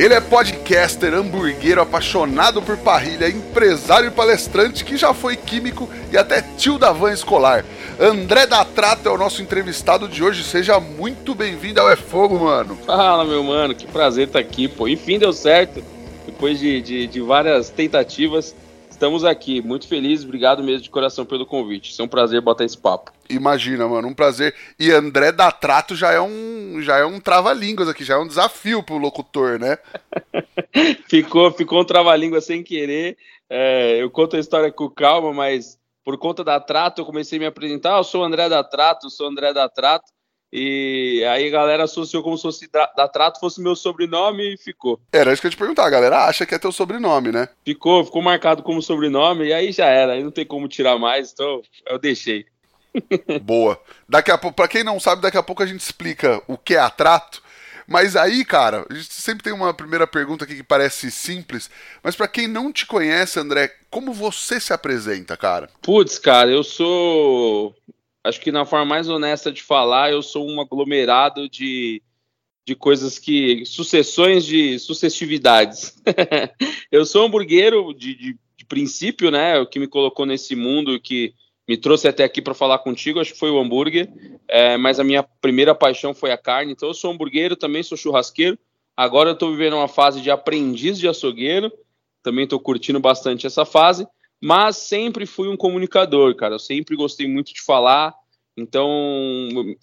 Ele é podcaster, hamburguero, apaixonado por parrilha, empresário e palestrante que já foi químico e até tio da van escolar. André da Trata é o nosso entrevistado de hoje. Seja muito bem-vindo ao É Fogo, mano. Fala, meu mano. Que prazer estar aqui, pô. Enfim, deu certo. Depois de, de, de várias tentativas, estamos aqui. Muito felizes. Obrigado mesmo de coração pelo convite. Isso é um prazer botar esse papo. Imagina, mano, um prazer. E André da Trato já é um já é um trava-línguas aqui, já é um desafio pro locutor, né? ficou, ficou um trava-língua sem querer. É, eu conto a história com calma, mas por conta da Trato eu comecei a me apresentar. Ah, eu sou André da Trato, sou André da Trato. E aí a galera associou como se fosse da, da, Trato fosse meu sobrenome e ficou. Era isso que eu ia te perguntar, a galera acha que é teu sobrenome, né? Ficou, ficou marcado como sobrenome e aí já era, aí não tem como tirar mais, então eu deixei. Boa. Daqui a pouco, para quem não sabe, daqui a pouco a gente explica o que é atrato. Mas aí, cara, a gente sempre tem uma primeira pergunta aqui que parece simples, mas para quem não te conhece, André, como você se apresenta, cara? Putz, cara, eu sou acho que na forma mais honesta de falar, eu sou um aglomerado de, de coisas que. sucessões de sucessividades. eu sou hamburguero de, de, de, princípio, né? O que me colocou nesse mundo, que me trouxe até aqui para falar contigo, acho que foi o hambúrguer, é, mas a minha primeira paixão foi a carne, então eu sou hambúrguero, também sou churrasqueiro, agora eu estou vivendo uma fase de aprendiz de açougueiro, também estou curtindo bastante essa fase, mas sempre fui um comunicador, cara, eu sempre gostei muito de falar, então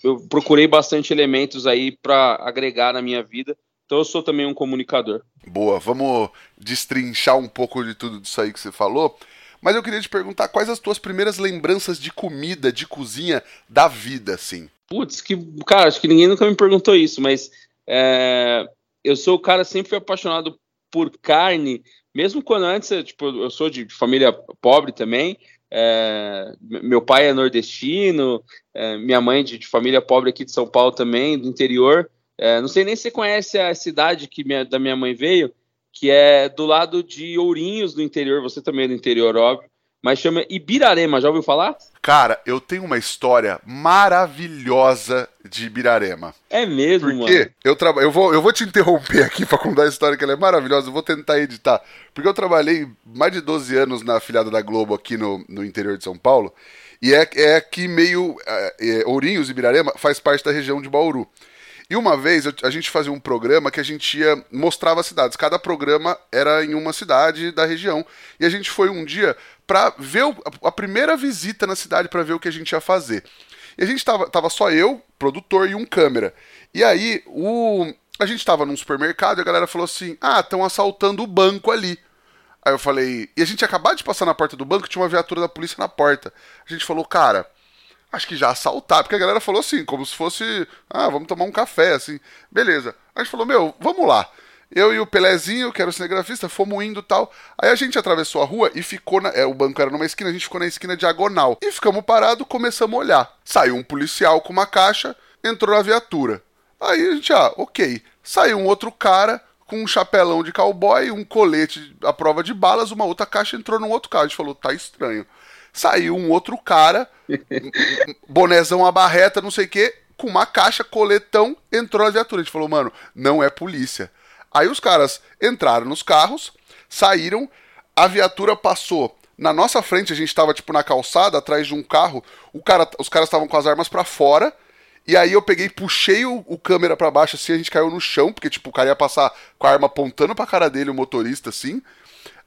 eu procurei bastante elementos aí para agregar na minha vida, então eu sou também um comunicador. Boa, vamos destrinchar um pouco de tudo isso aí que você falou. Mas eu queria te perguntar quais as tuas primeiras lembranças de comida, de cozinha da vida, assim. Putz, que cara, acho que ninguém nunca me perguntou isso, mas é, eu sou o cara sempre apaixonado por carne, mesmo quando antes, tipo, eu sou de família pobre também. É, meu pai é nordestino, é, minha mãe de, de, família pobre aqui de São Paulo também, do interior. É, não sei nem se você conhece a cidade que minha, da minha mãe veio, que é do lado de Ourinhos, no interior, você também é do interior, óbvio, mas chama Ibirarema, já ouviu falar? Cara, eu tenho uma história maravilhosa de Ibirarema. É mesmo, Porque mano? Eu, tra... eu, vou, eu vou te interromper aqui para contar a história, que ela é maravilhosa, eu vou tentar editar. Porque eu trabalhei mais de 12 anos na afiliada da Globo aqui no, no interior de São Paulo, e é, é aqui meio... É, é, Ourinhos e Ibirarema faz parte da região de Bauru. E uma vez a gente fazia um programa que a gente ia mostrava as cidades. Cada programa era em uma cidade da região. E a gente foi um dia para ver o, a primeira visita na cidade para ver o que a gente ia fazer. E a gente tava, tava só eu, produtor e um câmera. E aí o a gente tava num supermercado e a galera falou assim: "Ah, estão assaltando o banco ali". Aí eu falei, e a gente acabou de passar na porta do banco, tinha uma viatura da polícia na porta. A gente falou, cara, acho que já assaltar, porque a galera falou assim, como se fosse, ah, vamos tomar um café, assim, beleza. A gente falou, meu, vamos lá. Eu e o Pelezinho, que era o cinegrafista, fomos indo tal. Aí a gente atravessou a rua e ficou na. É, o banco era numa esquina, a gente ficou na esquina diagonal. E ficamos parados, começamos a olhar. Saiu um policial com uma caixa, entrou na viatura. Aí a gente, ah, ok. Saiu um outro cara com um chapelão de cowboy, um colete à prova de balas, uma outra caixa entrou num outro carro. A gente falou, tá estranho. Saiu um outro cara, bonezão a barreta, não sei o quê, com uma caixa, coletão, entrou na viatura. A gente falou, mano, não é polícia. Aí os caras entraram nos carros, saíram, a viatura passou na nossa frente, a gente estava tipo na calçada, atrás de um carro, cara, os caras estavam com as armas para fora, e aí eu peguei, puxei o, o câmera para baixo assim, a gente caiu no chão, porque tipo o cara ia passar com a arma apontando pra cara dele, o motorista assim.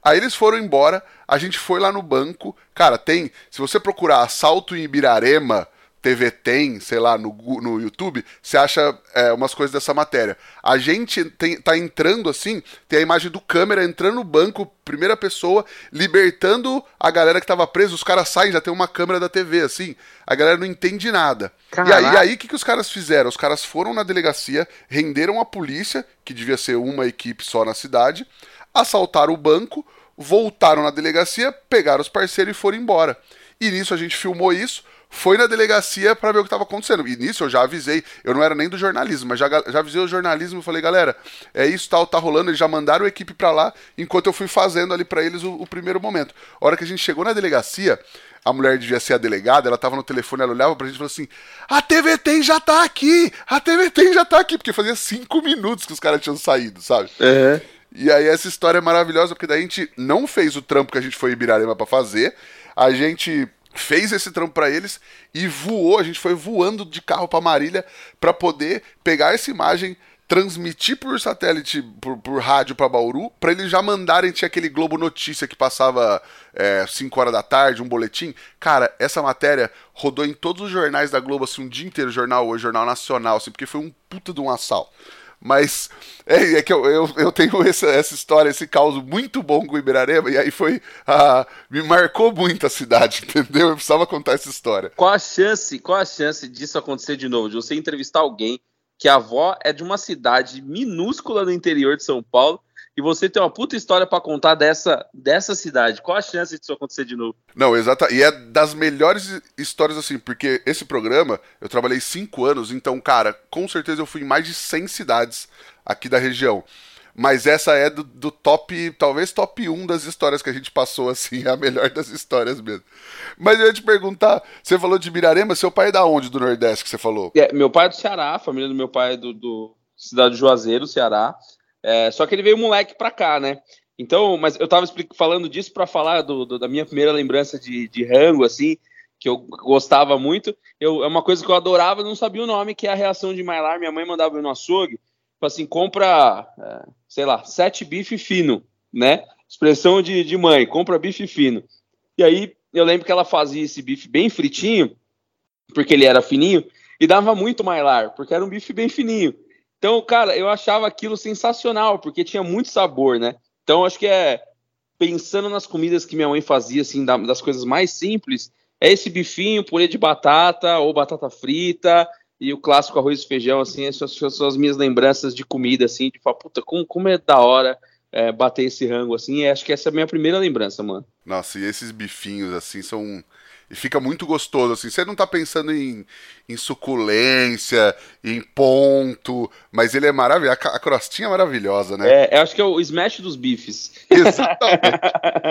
Aí eles foram embora, a gente foi lá no banco. Cara, tem. Se você procurar assalto em Ibirarema, TV tem, sei lá, no, no YouTube, você acha é, umas coisas dessa matéria. A gente tem, tá entrando assim, tem a imagem do câmera entrando no banco, primeira pessoa, libertando a galera que tava presa. Os caras saem, já tem uma câmera da TV, assim. A galera não entende nada. Caraca. E aí, aí o que, que os caras fizeram? Os caras foram na delegacia, renderam a polícia, que devia ser uma equipe só na cidade, assaltaram o banco, voltaram na delegacia, pegaram os parceiros e foram embora. E nisso a gente filmou isso foi na delegacia para ver o que estava acontecendo. E nisso eu já avisei, eu não era nem do jornalismo, mas já, já avisei o jornalismo e falei, galera, é isso, tal, tá rolando. Eles já mandaram a equipe para lá, enquanto eu fui fazendo ali para eles o, o, primeiro momento. A hora que a gente chegou na delegacia, a mulher devia ser a delegada, ela tava no telefone, ela olhava pra gente e falou assim: a TVT já tá aqui! A TVT já tá aqui! Porque fazia cinco minutos que os caras tinham saído, sabe? Uhum. E aí essa história é maravilhosa, porque daí a gente não fez o trampo que a gente foi em Ibirarema pra fazer. A gente fez esse trampo para eles e voou, a gente foi voando de carro para Marília para poder pegar essa imagem, transmitir por satélite, por, por rádio para Bauru, para eles já mandarem, tinha aquele Globo Notícia que passava 5 é, horas da tarde, um boletim. Cara, essa matéria rodou em todos os jornais da Globo, assim, um dia inteiro, jornal hoje, jornal nacional, assim, porque foi um puta de um assalto. Mas é, é que eu, eu, eu, tenho essa, essa história, esse caos muito bom com Ibirarema, e aí foi. Me marcou muito a cidade, entendeu? Eu precisava contar essa história. Qual a chance, qual a chance disso acontecer de novo? De você entrevistar alguém que a avó é de uma cidade minúscula no interior de São Paulo e você tem uma puta história para contar dessa, dessa cidade. Qual a chance disso acontecer de novo? Não, exata. E é das melhores histórias, assim, porque esse programa, eu trabalhei cinco anos, então, cara, com certeza eu fui em mais de 100 cidades aqui da região. Mas essa é do, do, top, talvez top 1 das histórias que a gente passou, assim, é a melhor das histórias mesmo. Mas eu ia te perguntar, você falou de Mirarema, seu pai é da onde do Nordeste que você falou? É, meu pai é do Ceará, a família do meu pai é do, do cidade de Juazeiro, Ceará. É, só que ele veio moleque pra cá, né? Então, mas eu tava falando disso para falar do, do, da minha primeira lembrança de, de rango, assim, que eu gostava muito. Eu, é uma coisa que eu adorava, não sabia o nome, que é a reação de Mailar. Minha mãe mandava eu no açougue, assim, compra, é, sei lá, sete bife fino, né? Expressão de, de mãe, compra bife fino. E aí eu lembro que ela fazia esse bife bem fritinho, porque ele era fininho, e dava muito Mailar, porque era um bife bem fininho. Então, cara, eu achava aquilo sensacional, porque tinha muito sabor, né? Então, acho que é pensando nas comidas que minha mãe fazia, assim, das coisas mais simples, é esse bifinho, purê de batata ou batata frita e o clássico arroz e feijão, assim, essas são as minhas lembranças de comida, assim, de falar, puta, como, como é da hora é, bater esse rango, assim, e acho que essa é a minha primeira lembrança, mano. Nossa, e esses bifinhos, assim, são e fica muito gostoso, assim. Você não tá pensando em, em suculência, em ponto, mas ele é maravilhoso. A, crostinha é maravilhosa, né? É, eu acho que é o smash dos bifes. Exatamente.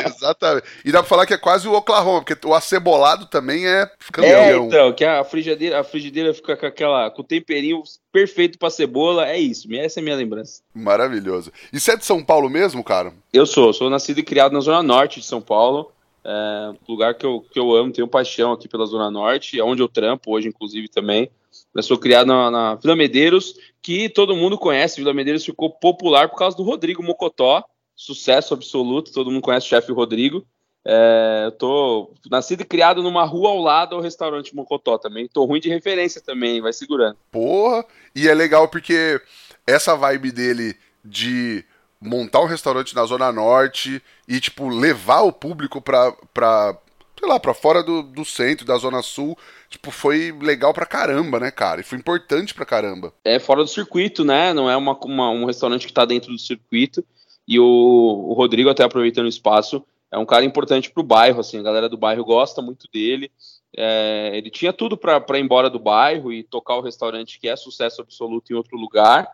exatamente. E dá pra falar que é quase o Oklahoma, porque o acebolado também é campeão. É, então, que a frigideira, a frigideira fica com aquela, com o temperinho perfeito pra cebola, é isso. Essa é a minha lembrança. Maravilhoso. E você é de São Paulo mesmo, cara? Eu sou, sou nascido e criado na Zona Norte de São Paulo. É, lugar que eu, que eu amo, tenho paixão aqui pela Zona Norte, é onde eu trampo hoje, inclusive, também. Eu sou criado na, na, Vila Medeiros, que todo mundo conhece. Vila Medeiros ficou popular por causa do Rodrigo Mocotó, sucesso absoluto, todo mundo conhece o chefe Rodrigo. É, eu tô nascido e criado numa rua ao lado do restaurante Mocotó também. Tô ruim de referência também, vai segurando. Porra! E é legal porque essa vibe dele de montar um restaurante na Zona Norte e, tipo, levar o público pra, pra sei lá, pra fora do, do centro, da Zona Sul, tipo, foi legal pra caramba, né, cara? E foi importante pra caramba. É fora do circuito, né? Não é uma, uma um restaurante que tá dentro do circuito. E o, o, Rodrigo, até aproveitando o espaço, é um cara importante pro bairro, assim, a galera do bairro gosta muito dele. É, ele tinha tudo para ir embora do bairro e tocar o restaurante que é sucesso absoluto em outro lugar.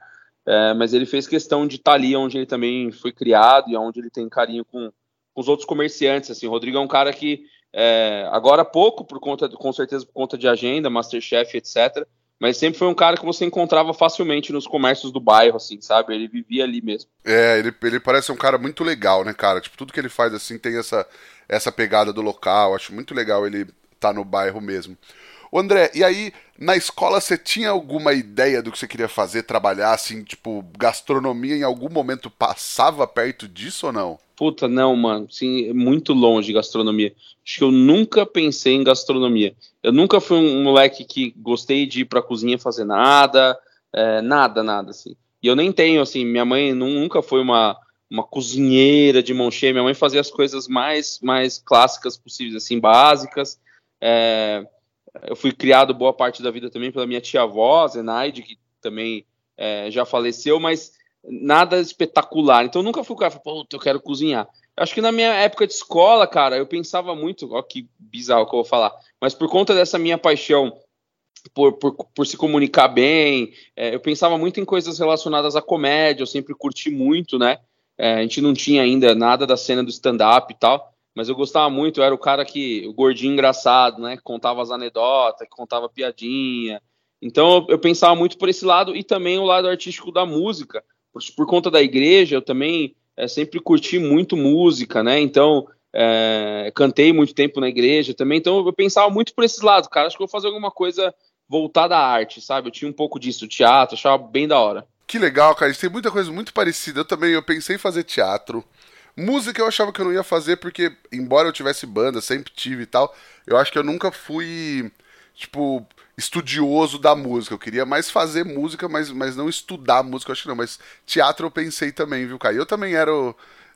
É, mas ele fez questão de estar tá ali onde ele também foi criado e onde ele tem carinho com, com os outros comerciantes. Assim, o Rodrigo é um cara que é, agora pouco, por conta, com certeza por conta de agenda, Masterchef, etc. Mas sempre foi um cara que você encontrava facilmente nos comércios do bairro, assim, sabe? Ele vivia ali mesmo. É, ele, ele parece um cara muito legal, né, cara? Tipo, tudo que ele faz assim tem essa, essa pegada do local. Acho muito legal ele estar tá no bairro mesmo. Ô André, e aí, na escola você tinha alguma ideia do que você queria fazer, trabalhar, assim, tipo, gastronomia em algum momento passava perto disso ou não? Puta, não, mano, sim, muito longe gastronomia. Acho que eu nunca pensei em gastronomia. Eu nunca fui um moleque que gostei de ir pra cozinha fazer nada, é, nada, nada, assim. E eu nem tenho, assim, minha mãe nunca foi uma, uma cozinheira de mão cheia, minha mãe fazia as coisas mais, mais clássicas possíveis, assim, básicas. É, eu fui criado boa parte da vida também pela minha tia-avó, Zenaide, que também é, já faleceu, mas nada espetacular. Então nunca fui o cara, pô, eu quero cozinhar. Acho que na minha época de escola, cara, eu pensava muito, ó que bizarro que eu vou falar, mas por conta dessa minha paixão por, por, por se comunicar bem, é, eu pensava muito em coisas relacionadas à comédia, eu sempre curti muito, né? É, a gente não tinha ainda nada da cena do stand-up e tal, mas eu gostava muito, eu era o cara que, o gordinho engraçado, né, que contava as anedotas, que contava piadinha. Então eu, eu pensava muito por esse lado e também o lado artístico da música. Por, por conta da igreja, eu também é, sempre curti muito música, né? Então é, cantei muito tempo na igreja também. Então eu pensava muito por esse lado, cara. Acho que eu vou fazer alguma coisa voltada à arte, sabe? Eu tinha um pouco disso, teatro, achava bem da hora. Que legal, cara. A gente tem muita coisa muito parecida. Eu também, eu pensei em fazer teatro. Música eu achava que eu não ia fazer, porque, embora eu tivesse banda, sempre tive e tal, eu acho que eu nunca fui, tipo, estudioso da música. Eu queria mais fazer música, mas, mas não estudar música, eu acho que não. Mas teatro eu pensei também, viu, Caio? Eu também era o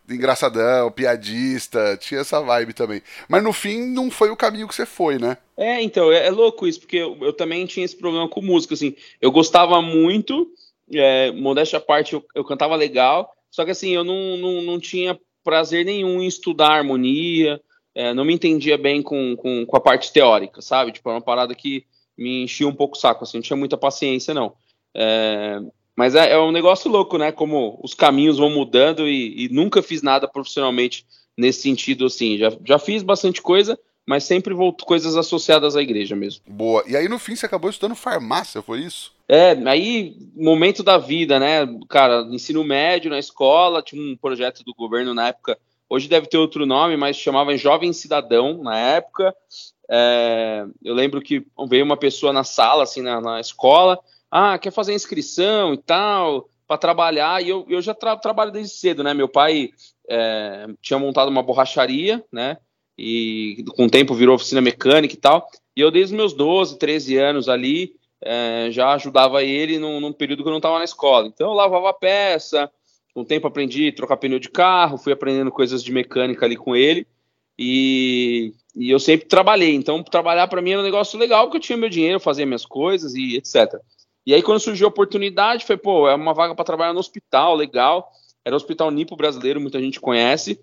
engraçadão, piadista, tinha essa vibe também. Mas no fim não foi o caminho que você foi, né? É, então, é, é louco isso, porque eu, eu, também tinha esse problema com música, assim. Eu gostava muito, é, modéstia à parte, eu, eu cantava legal, só que assim, eu não, não, não tinha prazer nenhum em estudar harmonia, é, não me entendia bem com, com, com, a parte teórica, sabe? Tipo, é uma parada que me enchia um pouco o saco, assim, não tinha muita paciência, não. É, mas é, é, um negócio louco, né? Como os caminhos vão mudando e, e, nunca fiz nada profissionalmente nesse sentido, assim. Já, já fiz bastante coisa, mas sempre voltou coisas associadas à igreja mesmo. Boa. E aí, no fim, você acabou estudando farmácia, foi isso? É, aí, momento da vida, né? Cara, ensino médio na escola, tinha um projeto do governo na época, hoje deve ter outro nome, mas chamava Jovem Cidadão na época. É, eu lembro que veio uma pessoa na sala, assim, na, na escola, ah, quer fazer inscrição e tal, para trabalhar, e eu, eu já tra trabalho desde cedo, né? Meu pai é, tinha montado uma borracharia, né? E com o tempo virou oficina mecânica e tal. E eu, desde os meus 12, 13 anos ali, é, já ajudava ele num, num, período que eu não estava na escola. Então eu lavava peça, com o tempo aprendi a trocar pneu de carro, fui aprendendo coisas de mecânica ali com ele. E, e eu sempre trabalhei. Então trabalhar para mim era um negócio legal, porque eu tinha meu dinheiro, fazia minhas coisas e etc. E aí quando surgiu a oportunidade, foi, pô, é uma vaga para trabalhar no hospital, legal. Era o Hospital Nipo Brasileiro, muita gente conhece.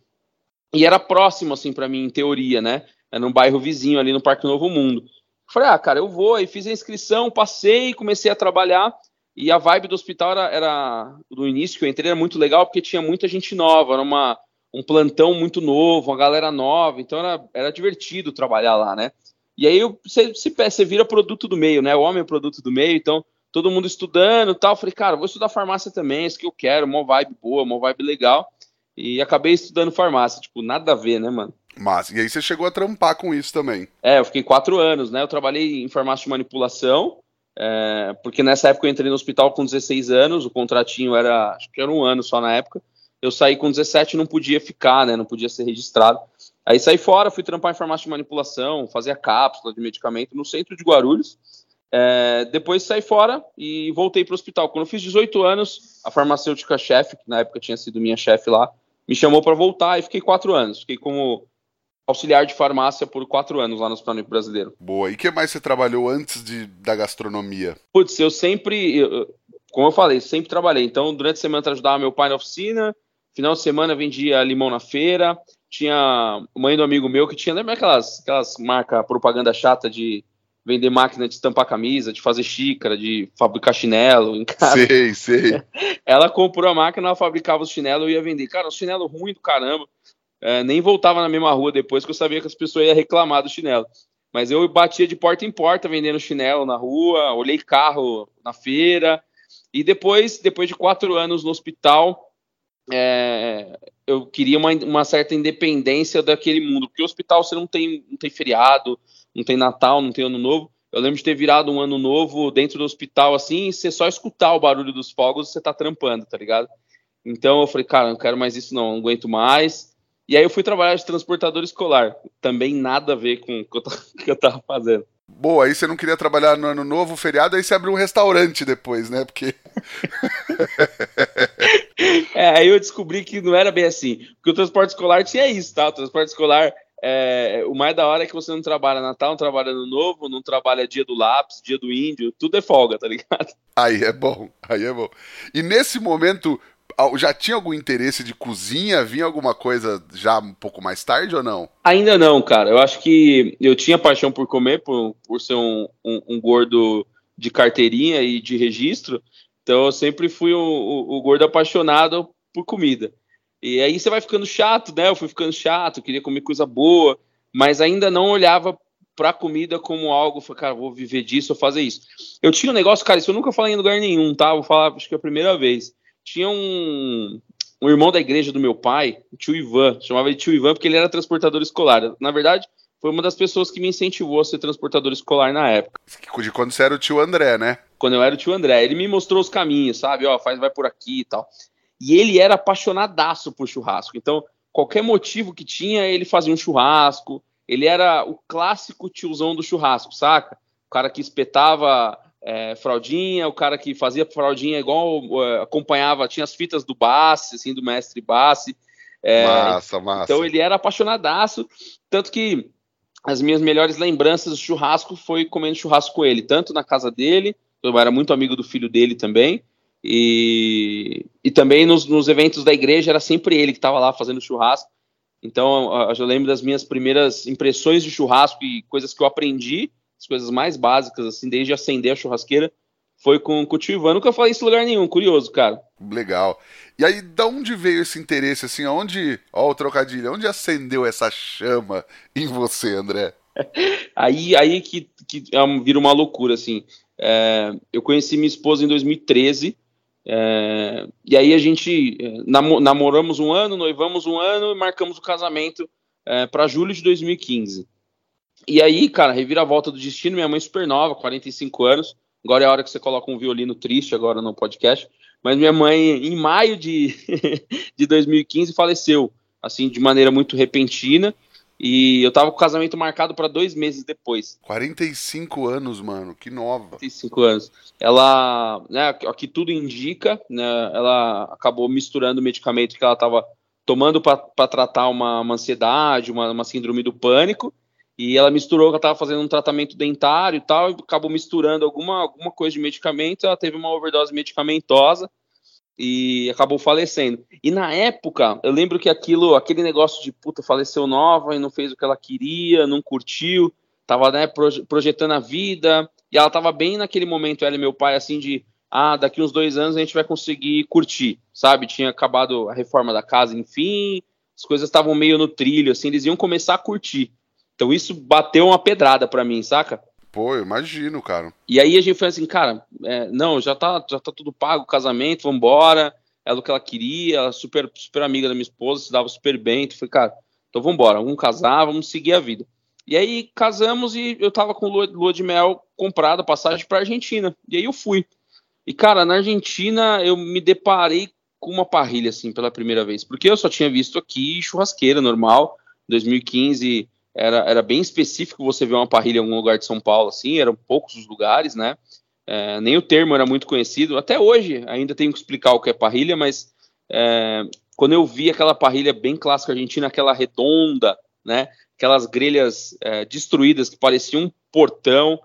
E era próximo, assim, para mim, em teoria, né? Era num bairro vizinho ali no Parque Novo Mundo. Falei, ah, cara, eu vou. Aí fiz a inscrição, passei, comecei a trabalhar. E a vibe do hospital era, era do início que eu entrei, era muito legal, porque tinha muita gente nova, era uma, um plantão muito novo, uma galera nova, então era, era divertido trabalhar lá, né? E aí você, vira produto do meio, né? O homem é produto do meio, então todo mundo estudando tal. Falei, cara, vou estudar farmácia também, é isso que eu quero, uma vibe boa, uma vibe legal. E acabei estudando farmácia, tipo, nada a ver, né, mano? Mas, e aí você chegou a trampar com isso também? É, eu fiquei quatro anos, né? Eu trabalhei em farmácia de manipulação, é, porque nessa época eu entrei no hospital com 16 anos, o contratinho era, acho que era um ano só na época. Eu saí com 17 e não podia ficar, né? Não podia ser registrado. Aí saí fora, fui trampar em farmácia de manipulação, fazia cápsula de medicamento no centro de Guarulhos. É, depois saí fora e voltei para o hospital. Quando eu fiz 18 anos, a farmacêutica chefe, que na época tinha sido minha chefe lá, me chamou para voltar e fiquei quatro anos. Fiquei como auxiliar de farmácia por quatro anos lá no Hospital Brasileiro. Boa. E o que mais você trabalhou antes de, da gastronomia? Putz, eu sempre, como eu falei, sempre trabalhei. Então, durante a semana eu ajudava meu pai na oficina, final de semana vendia limão na feira. Tinha mãe do amigo meu que tinha, lembra aquelas, aquelas marcas propaganda chata de vender máquina de estampar camisa, de fazer xícara, de fabricar chinelo em casa. Sei, sei. Ela comprou a máquina, ela fabricava os chinelos, eu ia vender. Cara, o chinelo ruim do caramba. É, nem voltava na mesma rua depois, que eu sabia que as pessoas iam reclamar do chinelo. Mas eu batia de porta em porta vendendo chinelo na rua, olhei carro na feira. E depois, depois de quatro anos no hospital, é, eu queria uma, uma, certa independência daquele mundo, porque o hospital você não tem, não tem feriado, não tem Natal, não tem Ano Novo. Eu lembro de ter virado um ano novo dentro do hospital, assim, e você só escutar o barulho dos fogos, você tá trampando, tá ligado? Então eu falei, cara, não quero mais isso não, não aguento mais. E aí eu fui trabalhar de transportador escolar. Também nada a ver com o que eu, tava fazendo. Boa, aí você não queria trabalhar no ano novo, feriado, aí você abriu um restaurante depois, né? Porque. é, aí eu descobri que não era bem assim. Porque o transporte escolar tinha isso, tá? O transporte escolar, é, o mais da hora é que você não trabalha Natal, não trabalha Ano Novo, não trabalha dia do lápis, dia do índio, tudo é folga, tá ligado? Aí é bom, aí é bom. E nesse momento, já tinha algum interesse de cozinha? Vinha alguma coisa já um pouco mais tarde ou não? Ainda não, cara. Eu acho que eu tinha paixão por comer, por, por ser um, um, um gordo de carteirinha e de registro. Então eu sempre fui o, o, o, gordo apaixonado por comida. E aí você vai ficando chato, né? Eu fui ficando chato, queria comer coisa boa, mas ainda não olhava pra comida como algo, falei, cara, vou viver disso, vou fazer isso. Eu tinha um negócio, cara, isso eu nunca falei em lugar nenhum, tá? Vou falar, acho que é a primeira vez tinha um, um irmão da igreja do meu pai, o tio Ivan, chamava de tio Ivan porque ele era transportador escolar. Na verdade, foi uma das pessoas que me incentivou a ser transportador escolar na época. De quando você era o tio André, né? Quando eu era o tio André. Ele me mostrou os caminhos, sabe? Ó, faz, vai por aqui e tal. E ele era apaixonadaço por churrasco. Então, qualquer motivo que tinha, ele fazia um churrasco. Ele era o clássico tiozão do churrasco, saca? O cara que espetava é, fraldinha, o cara que fazia fraldinha igual uh, acompanhava, tinha as fitas do Bassi, assim, do mestre Bassi. É, massa, massa. Então ele era apaixonadaço, tanto que as minhas melhores lembranças do churrasco foi comendo churrasco com ele, tanto na casa dele, eu era muito amigo do filho dele também, e, e também nos, nos eventos da igreja era sempre ele que estava lá fazendo churrasco. Então eu lembro das minhas primeiras impressões de churrasco e coisas que eu aprendi as coisas mais básicas, assim, desde acender a churrasqueira, foi com, com o tio Ivan. Nunca falei isso em lugar nenhum, curioso, cara. Legal. E aí, da onde veio esse interesse, assim, onde, ó o trocadilho, onde acendeu essa chama em você, André? aí aí que, que é vira uma loucura, assim. É, eu conheci minha esposa em 2013, é, e aí a gente é, namoramos um ano, noivamos um ano e marcamos o casamento é, para julho de 2015. E aí, cara, reviravolta do destino, minha mãe super nova, 45 anos. Agora é a hora que você coloca um violino triste agora no podcast. Mas minha mãe, em maio de, de 2015, faleceu, assim, de maneira muito repentina. E eu tava com o casamento marcado para dois meses depois. 45 anos, mano, que nova. 45 anos. Ela, né, aqui tudo indica, né, ela acabou misturando o medicamento que ela tava tomando para tratar uma, uma ansiedade, uma, uma síndrome do pânico, e ela misturou que ela estava fazendo um tratamento dentário e tal, e acabou misturando alguma, alguma coisa de medicamento, ela teve uma overdose medicamentosa e acabou falecendo. E na época, eu lembro que aquilo, aquele negócio de puta, faleceu nova e não fez o que ela queria, não curtiu, tava né, projetando a vida, e ela tava bem naquele momento, ela e meu pai, assim, de ah, daqui uns dois anos a gente vai conseguir curtir, sabe? Tinha acabado a reforma da casa, enfim, as coisas estavam meio no trilho, assim, eles iam começar a curtir. Então isso bateu uma pedrada para mim, saca? Pô, eu imagino, cara. E aí a gente foi assim, cara, é, não, já tá, já tá tudo pago, casamento, vambora. Ela o que ela queria, ela super, super amiga da minha esposa, se dava super bem. Então falei, cara, então vambora, vamos casar, vamos seguir a vida. E aí casamos e eu tava com lua, lua de mel comprada, passagem pra Argentina. E aí eu fui. E, cara, na Argentina eu me deparei com uma parrilha, assim, pela primeira vez. Porque eu só tinha visto aqui churrasqueira normal. 2015 era, era bem específico você ver uma parrilha em algum lugar de São Paulo, assim, eram poucos os lugares, né? É, nem o termo era muito conhecido. Até hoje ainda tenho que explicar o que é parrilha, mas é, quando eu vi aquela parrilha bem clássica argentina, aquela redonda, né? Aquelas grelhas é, destruídas que pareciam um portão.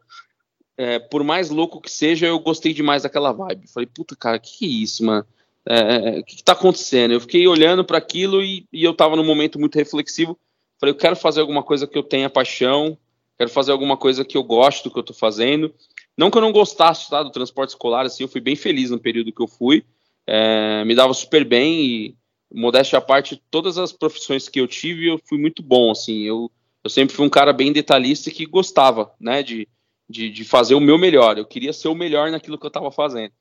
É, por mais louco que seja, eu gostei demais daquela vibe. Falei, puta, cara, que que é isso, mano? É, é, o que, que tá acontecendo? Eu fiquei olhando para aquilo e, e eu tava num momento muito reflexivo Falei, eu quero fazer alguma coisa que eu tenha paixão, quero fazer alguma coisa que eu gosto do que eu estou fazendo. Não que eu não gostasse tá, do transporte escolar, assim, eu fui bem feliz no período que eu fui, é, me dava super bem e, modéstia à parte, todas as profissões que eu tive, eu fui muito bom, assim, eu, eu sempre fui um cara bem detalhista que gostava, né, de, de, de fazer o meu melhor, eu queria ser o melhor naquilo que eu estava fazendo,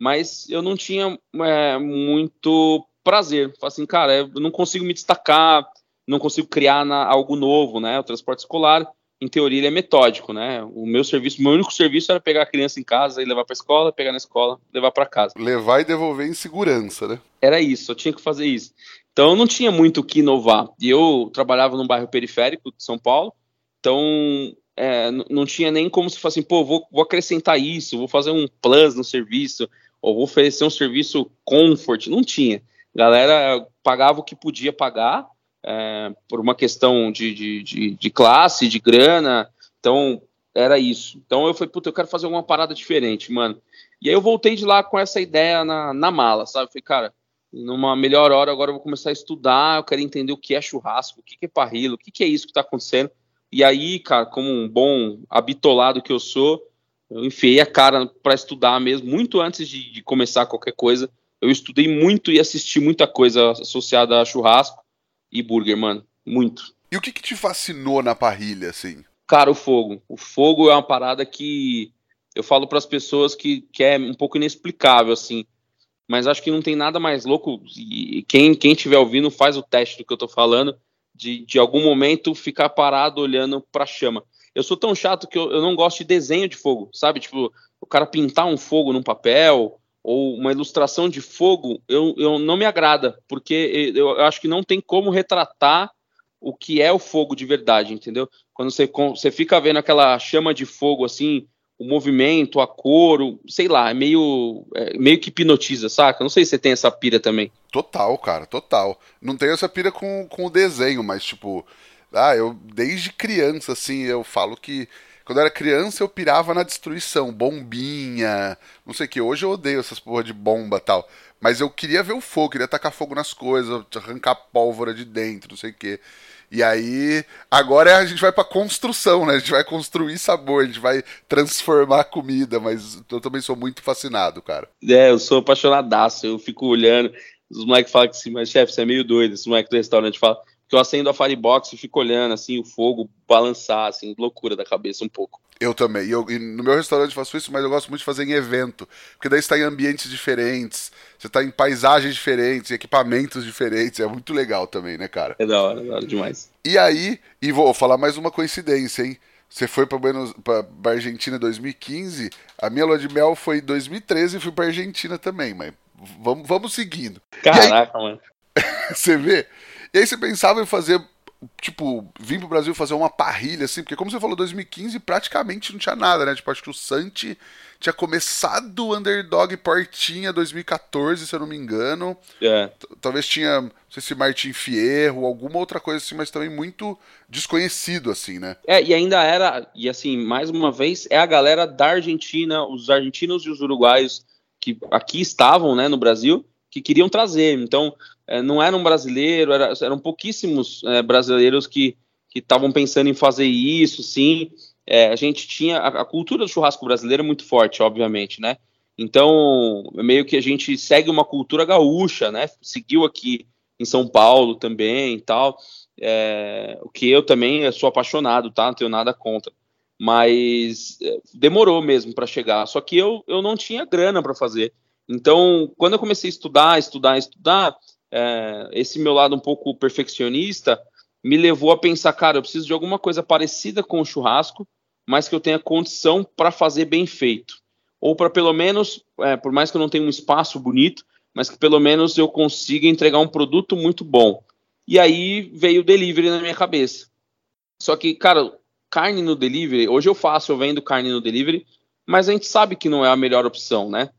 mas eu não tinha é, muito prazer, assim, cara, eu não consigo me destacar, não consigo criar na, algo novo, né? O transporte escolar em teoria, ele é metódico, né? O meu serviço, meu único serviço era pegar a criança em casa e levar para a escola, pegar na escola, levar para casa. Levar e devolver em segurança, né? Era isso, eu tinha que fazer isso. Então eu não tinha muito o que inovar. E eu trabalhava num bairro periférico de São Paulo, então é, não tinha nem como se fosse assim, pô, vou, vou acrescentar isso, vou fazer um plus no serviço, ou vou oferecer um serviço comfort. Não tinha. A galera pagava o que podia pagar é, por uma questão de, de, de, de, classe, de grana. Então, era isso. Então eu falei, puta, eu quero fazer alguma parada diferente, mano. E aí eu voltei de lá com essa ideia na, na mala, sabe? Falei, cara, numa melhor hora agora eu vou começar a estudar, eu quero entender o que é churrasco, o que é parrilo, o que é isso que tá acontecendo. E aí, cara, como um bom habitolado que eu sou, eu enfiei a cara para estudar mesmo, muito antes de, de começar qualquer coisa. Eu estudei muito e assisti muita coisa associada a churrasco e burger, mano. Muito. E o que, que te fascinou na parrilha, assim? Cara, o fogo. O fogo é uma parada que eu falo para as pessoas que, que é um pouco inexplicável, assim. Mas acho que não tem nada mais louco. E quem, quem estiver ouvindo faz o teste do que eu tô falando. De, de algum momento ficar parado olhando pra chama. Eu sou tão chato que eu, eu não gosto de desenho de fogo, sabe? Tipo, o cara pintar um fogo num papel ou uma ilustração de fogo, eu, eu não me agrada, porque eu, acho que não tem como retratar o que é o fogo de verdade, entendeu? Quando você, você fica vendo aquela chama de fogo assim, o movimento, a cor, sei lá, é meio, é meio que hipnotiza, saca? Não sei se você tem essa pira também. Total, cara, total. Não tenho essa pira com, com o desenho, mas tipo, ah, eu desde criança, assim, eu falo que quando eu era criança, eu pirava na destruição, bombinha, não sei o que. Hoje eu odeio essas porra de bomba tal. Mas eu queria ver o fogo, queria tacar fogo nas coisas, arrancar pólvora de dentro, não sei o que. E aí, agora a gente vai pra construção, né? A gente vai construir sabor, a gente vai transformar a comida, mas eu também sou muito fascinado, cara. É, eu sou apaixonadaço, eu fico olhando. Os moleques falam que sim, mas chefe, você é meio doido. Esse moleque do restaurante fala que eu acendo a Firebox e fico olhando, assim, o fogo balançar, assim, loucura da cabeça um pouco. Eu também. E, eu, e no meu restaurante faço isso, mas eu gosto muito de fazer em evento. Porque daí você está em ambientes diferentes, você está em paisagens diferentes, equipamentos diferentes. É muito legal também, né, cara? É da hora, é da hora demais. E aí, e vou falar mais uma coincidência, hein? Você foi para pra Argentina em 2015, a minha lua de mel foi em 2013 e fui pra Argentina também, mas vamos, vamos seguindo. Caraca, aí, mano. você vê? E aí você pensava em fazer, tipo, vir pro Brasil fazer uma parrilha, assim, porque como você falou, 2015 praticamente não tinha nada, né? Tipo, acho que o Santi tinha começado o Underdog Portinha 2014, se eu não me engano. É. Talvez tinha, não sei se Martin Fierro, alguma outra coisa assim, mas também muito desconhecido, assim, né? É, e ainda era, e assim, mais uma vez, é a galera da Argentina, os argentinos e os uruguaios que aqui estavam, né, no Brasil, que queriam trazer. Então, é, não era um brasileiro, era, eram pouquíssimos é, brasileiros que estavam pensando em fazer isso, sim. É, a gente tinha a, a, cultura do churrasco brasileiro é muito forte, obviamente, né? Então, meio que a gente segue uma cultura gaúcha, né? Seguiu aqui em São Paulo também e tal. É, o que eu também sou apaixonado, tá? Não tenho nada contra. Mas é, demorou mesmo para chegar. Só que eu, eu não tinha grana para fazer. Então, quando eu comecei a estudar, estudar, estudar, é, esse meu lado um pouco perfeccionista me levou a pensar, cara, eu preciso de alguma coisa parecida com o churrasco, mas que eu tenha condição para fazer bem feito. Ou para pelo menos, é, por mais que eu não tenha um espaço bonito, mas que pelo menos eu consiga entregar um produto muito bom. E aí veio o delivery na minha cabeça. Só que, cara, carne no delivery, hoje eu faço, eu vendo carne no delivery, mas a gente sabe que não é a melhor opção, né?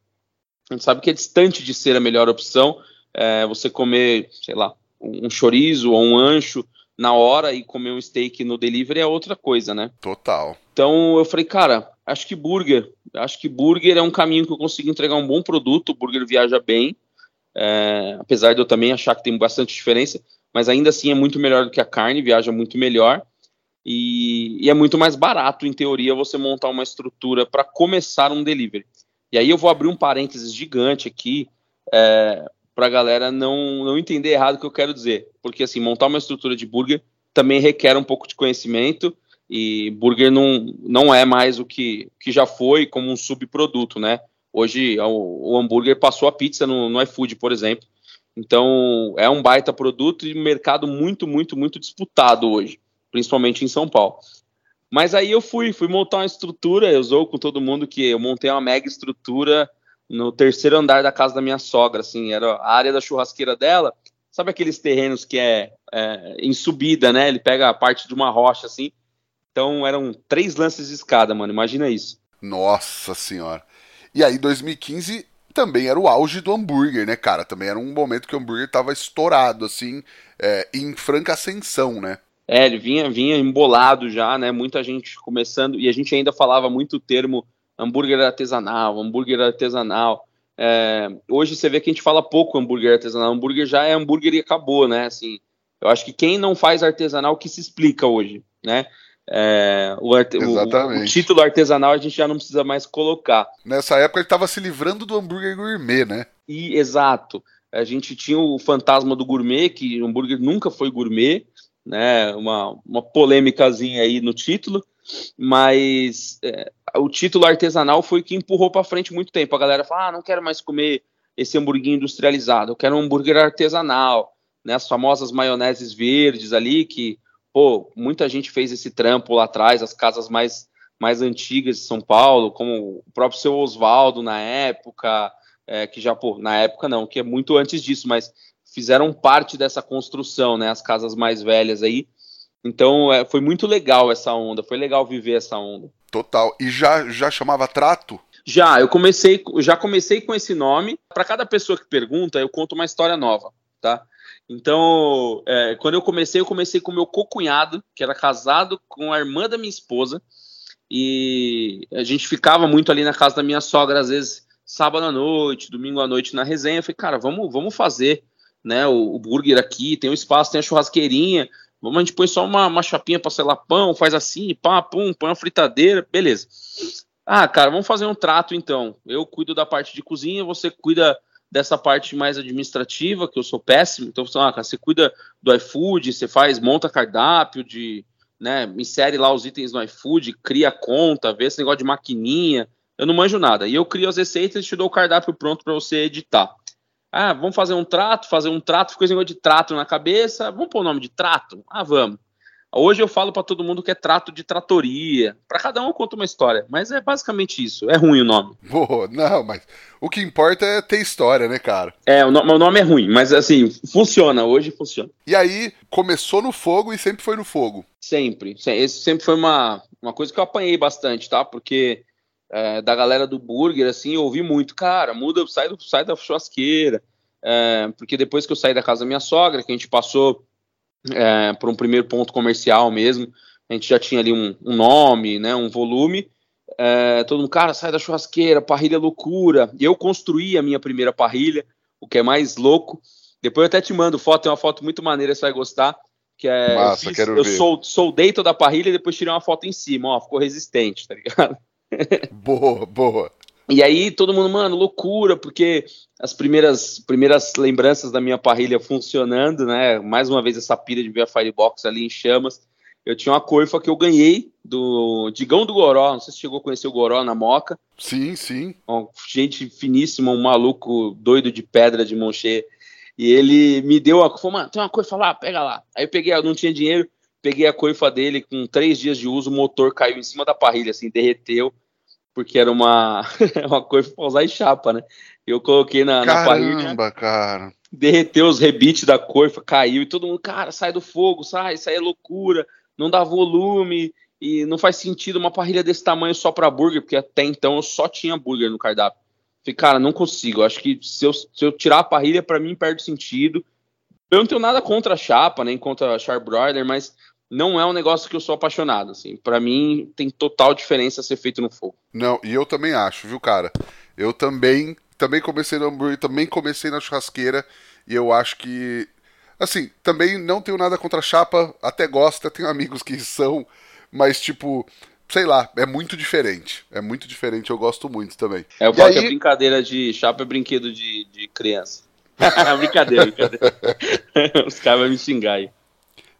A gente sabe que é distante de ser a melhor opção, é, você comer, sei lá, um chorizo ou um ancho na hora e comer um steak no delivery é outra coisa, né? Total. Então eu falei, cara, acho que burger, acho que burger é um caminho que eu consigo entregar um bom produto, o burger viaja bem, é, apesar de eu também achar que tem bastante diferença, mas ainda assim é muito melhor do que a carne, viaja muito melhor. E, e é muito mais barato, em teoria, você montar uma estrutura para começar um delivery. E aí eu vou abrir um parênteses gigante aqui. É, para a galera não, não entender errado o que eu quero dizer. Porque, assim, montar uma estrutura de burger também requer um pouco de conhecimento e burger não, não é mais o que, que já foi como um subproduto, né? Hoje o, o hambúrguer passou a pizza no, no iFood, por exemplo. Então é um baita produto e mercado muito, muito, muito disputado hoje, principalmente em São Paulo. Mas aí eu fui, fui montar uma estrutura, eu sou com todo mundo que eu montei uma mega estrutura no terceiro andar da casa da minha sogra, assim, era a área da churrasqueira dela, sabe aqueles terrenos que é, é em subida, né? Ele pega a parte de uma rocha, assim. Então eram três lances de escada, mano, imagina isso. Nossa senhora. E aí, 2015 também era o auge do hambúrguer, né, cara? Também era um momento que o hambúrguer tava estourado, assim, é, em franca ascensão, né? É, ele vinha, vinha embolado já, né? Muita gente começando, e a gente ainda falava muito o termo hambúrguer artesanal, hambúrguer artesanal. É, hoje você vê que a gente fala pouco hambúrguer artesanal, hambúrguer já é hambúrguer e acabou, né? Assim, eu acho que quem não faz artesanal que se explica hoje, né? É, o, arte, o, o, título artesanal a gente já não precisa mais colocar. Nessa época ele estava se livrando do hambúrguer gourmet, né? E exato. A gente tinha o fantasma do gourmet, que o hambúrguer nunca foi gourmet, né? Uma, uma polêmicazinha aí no título, mas é, o título artesanal foi que empurrou para frente muito tempo. A galera fala: ah, não quero mais comer esse hambúrguer industrializado, eu quero um hambúrguer artesanal, né? As famosas maioneses verdes ali, que, pô, muita gente fez esse trampo lá atrás, as casas mais, mais antigas de São Paulo, como o próprio seu Oswaldo na época, é, que já, pô, na época não, que é muito antes disso, mas fizeram parte dessa construção, né? As casas mais velhas aí. Então é, foi muito legal essa onda, foi legal viver essa onda. Total. E já, já chamava trato? Já, eu comecei, já comecei com esse nome. Para cada pessoa que pergunta, eu conto uma história nova, tá? Então, é, quando eu comecei, eu comecei com meu co-cunhado, que era casado com a irmã da minha esposa, e a gente ficava muito ali na casa da minha sogra, às vezes sábado à noite, domingo à noite na resenha. Eu falei, cara, vamos, vamos fazer né, o, o burger aqui, tem um espaço, tem a churrasqueirinha, Vamos, a gente põe só uma, uma chapinha para selar pão, faz assim, pá, pum, põe uma fritadeira, beleza. Ah, cara, vamos fazer um trato então. Eu cuido da parte de cozinha, você cuida dessa parte mais administrativa, que eu sou péssimo. Então, ah, cara, você cuida do iFood, você faz, monta cardápio, de, né, insere lá os itens no iFood, cria conta, vê esse negócio de maquininha. Eu não manjo nada. E eu crio as receitas e te dou o cardápio pronto para você editar. Ah, vamos fazer um trato, fazer um trato, ficou esse negócio de trato na cabeça. Vamos pôr o nome de trato? Ah, vamos. Hoje eu falo para todo mundo que é trato de tratoria. Para cada um eu conto uma história, mas é basicamente isso. É ruim o nome. Boa, não, mas o que importa é ter história, né, cara? É, o, no o nome é ruim, mas assim, funciona, hoje funciona. E aí, começou no fogo e sempre foi no fogo? Sempre. Esse sempre foi uma, uma coisa que eu apanhei bastante, tá? Porque é, da galera do burger, assim, eu ouvi muito, cara, muda, sai, do, sai da churrasqueira. É, porque depois que eu saí da casa da minha sogra, que a gente passou é, por um primeiro ponto comercial mesmo, a gente já tinha ali um, um nome, né, um volume. É, todo mundo, cara, sai da churrasqueira, parrilha é loucura. E eu construí a minha primeira parrilha, o que é mais louco. Depois eu até te mando foto, tem uma foto muito maneira, você vai gostar. Que é, Massa, eu, fiz, eu. Sou, soldei toda a parrilha e depois tirei uma foto em cima, ó, ficou resistente, tá ligado? boa, boa. E aí todo mundo, mano, loucura, porque as primeiras primeiras lembranças da minha parrilha funcionando, né? Mais uma vez essa pilha de ver a Firebox ali em chamas. Eu tinha uma coifa que eu ganhei do Digão do Goró, não sei se chegou a conhecer o Goró na Moca. Sim, sim. Um, gente finíssima, um maluco doido de pedra de Monchê. E ele me deu a falou, mano, tem uma coifa lá, pega lá. Aí eu peguei, eu não tinha dinheiro, peguei a coifa dele, com três dias de uso, o motor caiu em cima da parrilha, assim, derreteu porque era uma, uma coisa para usar em chapa, né? Eu coloquei na, Caramba, na parrilha. Caramba, cara. Derreteu os rebites da coifa, caiu, e todo mundo, cara, sai do fogo, sai, isso aí é loucura, não dá volume, e não faz sentido uma parrilha desse tamanho só para burger, porque até então eu só tinha burger no cardápio. Falei, cara, não consigo, acho que se eu, se eu tirar a parrilha, para mim perde sentido. Eu não tenho nada contra a chapa, nem contra a Charbroiler, mas não é um negócio que eu sou apaixonado, assim. Para mim tem total diferença ser feito no fogo. Não, e eu também acho, viu, cara? Eu também, também comecei no hambúrguer, também comecei na churrasqueira e eu acho que assim, também não tenho nada contra a chapa, até gosto, tenho amigos que são, mas tipo, sei lá, é muito diferente. É muito diferente, eu gosto muito também. É, eu falo aí... que a brincadeira de chapa é brinquedo de, de criança. brincadeira, brincadeira. Os caras vão me xingar aí.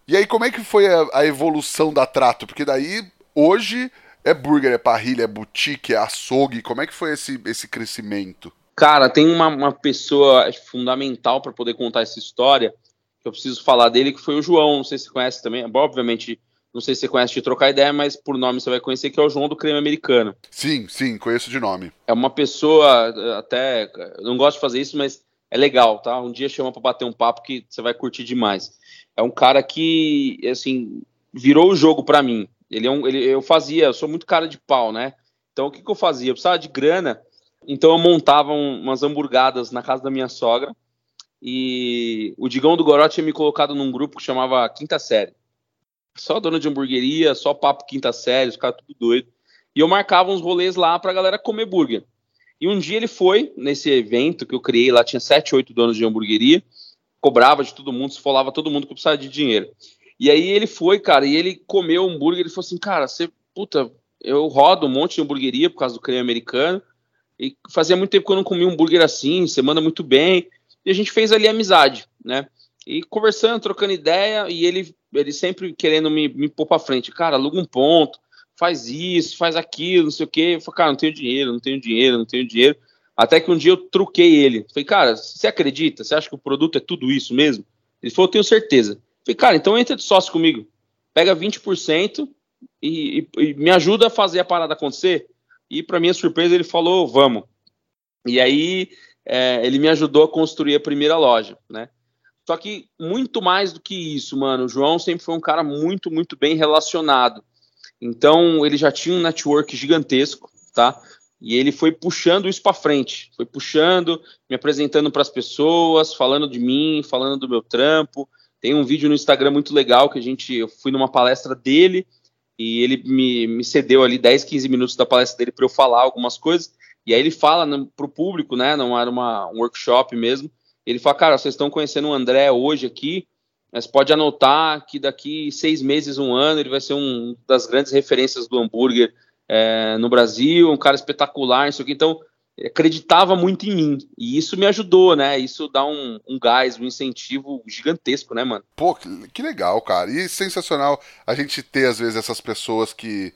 E aí, como é que foi a, a, evolução da Trato? Porque daí, hoje, é burger, é parrilha, é boutique, é açougue. Como é que foi esse, esse crescimento? Cara, tem uma, uma pessoa fundamental para poder contar essa história, que eu preciso falar dele, que foi o João, não sei se você conhece também, obviamente não sei se você conhece de trocar ideia, mas por nome você vai conhecer, que é o João do Creme Americano. Sim, sim, conheço de nome. É uma pessoa, até, não gosto de fazer isso, mas é legal, tá? Um dia chama para bater um papo que você vai curtir demais. É um cara que, assim, virou o jogo para mim. Ele é um, ele, eu fazia, eu sou muito cara de pau, né? Então o que, que eu fazia? Eu precisava de grana, então eu montava um, umas hamburgadas na casa da minha sogra. E o Digão do Goró tinha me colocado num grupo que chamava Quinta Série só dona de hamburgueria, só papo quinta série, os caras tudo doido. E eu marcava uns rolês lá pra galera comer burger. E um dia ele foi nesse evento que eu criei lá, tinha sete, oito donos de hamburgueria, cobrava de todo mundo, esfolava todo mundo que precisava de dinheiro. E aí ele foi, cara, e ele comeu um hambúrguer, ele falou assim, cara, você, puta, eu rodo um monte de hamburgueria por causa do creme americano, e fazia muito tempo que eu não comia um hambúrguer assim, você manda muito bem, e a gente fez ali amizade, né? E conversando, trocando ideia, e ele ele sempre querendo me, me pôr pra frente. Cara, aluga um ponto, faz isso, faz aquilo, não sei o quê. Eu falei, cara, não tenho dinheiro, não tenho dinheiro, não tenho dinheiro. Até que um dia eu truquei ele. Falei, cara, você acredita? Você acha que o produto é tudo isso mesmo? Ele falou, tenho certeza. Falei, cara, então entra de sócio comigo. Pega 20% e, e, e me ajuda a fazer a parada acontecer. E para minha surpresa, ele falou, vamos. E aí é, ele me ajudou a construir a primeira loja, né? Só que muito mais do que isso, mano, o João sempre foi um cara muito, muito bem relacionado. Então ele já tinha um network gigantesco, tá? E ele foi puxando isso para frente, foi puxando, me apresentando para as pessoas, falando de mim, falando do meu trampo. Tem um vídeo no Instagram muito legal que a gente, eu fui numa palestra dele e ele me, me cedeu ali 10, 15 minutos da palestra dele para eu falar algumas coisas. E aí ele fala para o público, né? Não era uma, um workshop mesmo. Ele fala, cara, vocês estão conhecendo o André hoje aqui, mas pode anotar que daqui seis meses, um ano, ele vai ser um das grandes referências do hambúrguer é, no Brasil, um cara espetacular, isso aqui. Então, acreditava muito em mim. E isso me ajudou, né? Isso dá um, um gás, um incentivo gigantesco, né, mano? Pô, que, que legal, cara. E sensacional a gente ter, às vezes, essas pessoas que,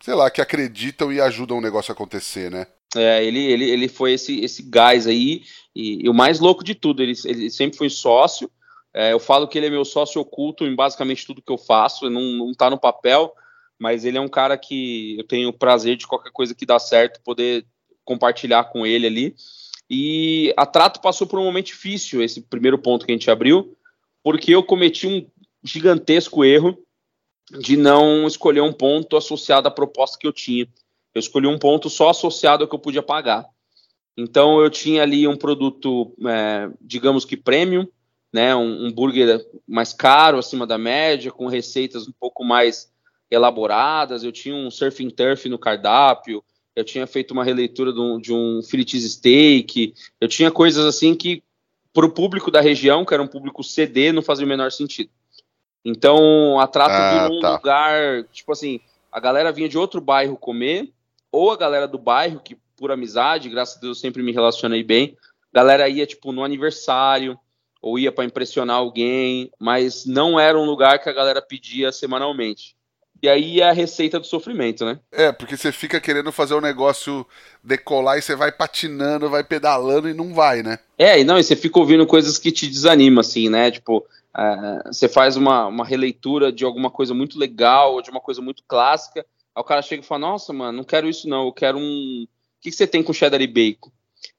sei lá, que acreditam e ajudam o negócio a acontecer, né? É, ele, ele, ele foi esse, esse gás aí, e, e o mais louco de tudo, ele, ele sempre foi sócio. É, eu falo que ele é meu sócio oculto em basicamente tudo que eu faço, não, não tá no papel, mas ele é um cara que eu tenho prazer de qualquer coisa que dá certo poder compartilhar com ele ali. E a Trato passou por um momento difícil, esse primeiro ponto que a gente abriu, porque eu cometi um gigantesco erro de não escolher um ponto associado à proposta que eu tinha. Eu escolhi um ponto só associado ao que eu podia pagar. Então eu tinha ali um produto, é, digamos que premium, né, um, um burger mais caro, acima da média, com receitas um pouco mais elaboradas. Eu tinha um surfing turf no cardápio. Eu tinha feito uma releitura de um, de um steak. Eu tinha coisas assim que para o público da região, que era um público CD, não fazia o menor sentido. Então a Trato ah, virou um tá. lugar, tipo assim, a galera vinha de outro bairro comer ou a galera do bairro, que por amizade, graças a Deus sempre me relacionei bem, a galera ia tipo no aniversário, ou ia para impressionar alguém, mas não era um lugar que a galera pedia semanalmente. E aí é a receita do sofrimento, né? É, porque você fica querendo fazer o um negócio decolar e você vai patinando, vai pedalando e não vai, né? É, e não, e você fica ouvindo coisas que te desanimam, assim, né? Tipo, uh, você faz uma, uma releitura de alguma coisa muito legal, ou de uma coisa muito clássica, Aí o cara chega e fala: Nossa, mano, não quero isso não, eu quero um. O que, que você tem com cheddar e bacon?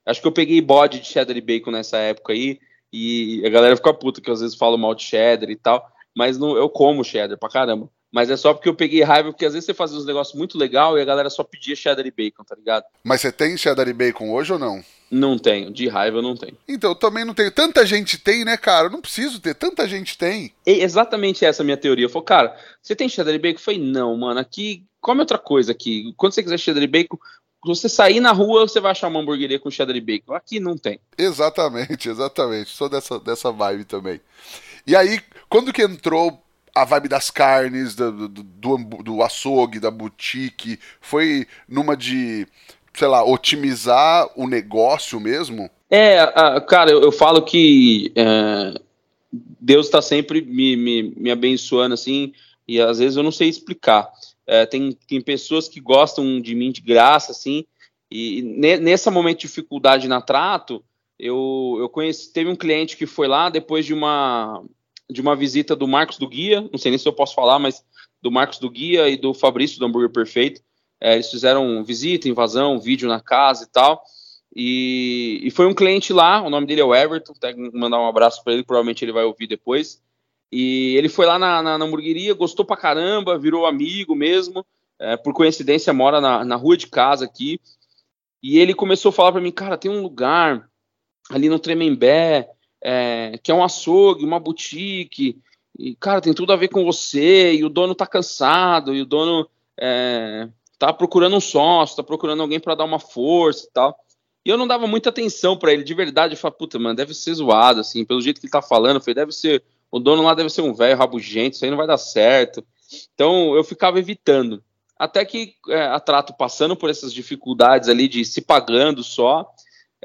Acho que eu peguei bode de cheddar e bacon nessa época aí, e a galera fica puta que às vezes falo mal de cheddar e tal, mas não, eu como cheddar pra caramba. Mas é só porque eu peguei raiva, porque às vezes você fazia uns negócios muito legal e a galera só pedia cheddar e bacon, tá ligado? Mas você tem cheddar e bacon hoje ou não? Não tenho, de raiva eu não tenho. Então, eu também não tenho. Tanta gente tem, né, cara? Eu não preciso ter, tanta gente tem. É exatamente essa a minha teoria. Eu falei, cara, você tem cheddar e bacon? Eu falei, não, mano, aqui, come outra coisa aqui. Quando você quiser cheddar e bacon, você sair na rua, você vai achar uma hamburgueria com cheddar e bacon. Aqui não tem. Exatamente, exatamente. Sou dessa, dessa vibe também. E aí, quando que entrou a vibe das carnes, do, do, do, do açougue, da boutique, foi numa de, sei lá, otimizar o negócio mesmo? É, cara, eu, eu falo que é, Deus está sempre me, me, me abençoando assim, e às vezes eu não sei explicar. É, tem, tem pessoas que gostam de mim de graça, assim, e nesse momento de dificuldade na trato, eu, eu conheci, teve um cliente que foi lá depois de uma de uma visita do Marcos do Guia, não sei nem se eu posso falar, mas do Marcos do Guia e do Fabrício do Hambúrguer Perfeito. É, eles fizeram visita, invasão, vídeo na casa e tal. E, e, foi um cliente lá, o nome dele é o Everton, que mandar um abraço para ele, provavelmente ele vai ouvir depois. E ele foi lá na, na, na hamburgueria, gostou pra caramba, virou amigo mesmo. É, por coincidência, mora na, na rua de casa aqui. E ele começou a falar para mim, cara, tem um lugar ali no Tremembé, é, que é um açougue, uma boutique, e, cara, tem tudo a ver com você, e o dono tá cansado, e o dono é, tá procurando um sócio, tá procurando alguém para dar uma força e tal. E eu não dava muita atenção para ele, de verdade, eu falei, puta, mano, deve ser zoado, assim, pelo jeito que ele tá falando, eu falei, deve ser, o dono lá deve ser um velho rabugento, isso aí não vai dar certo. Então, eu ficava evitando. Até que é, a Trato, passando por essas dificuldades ali de se pagando só,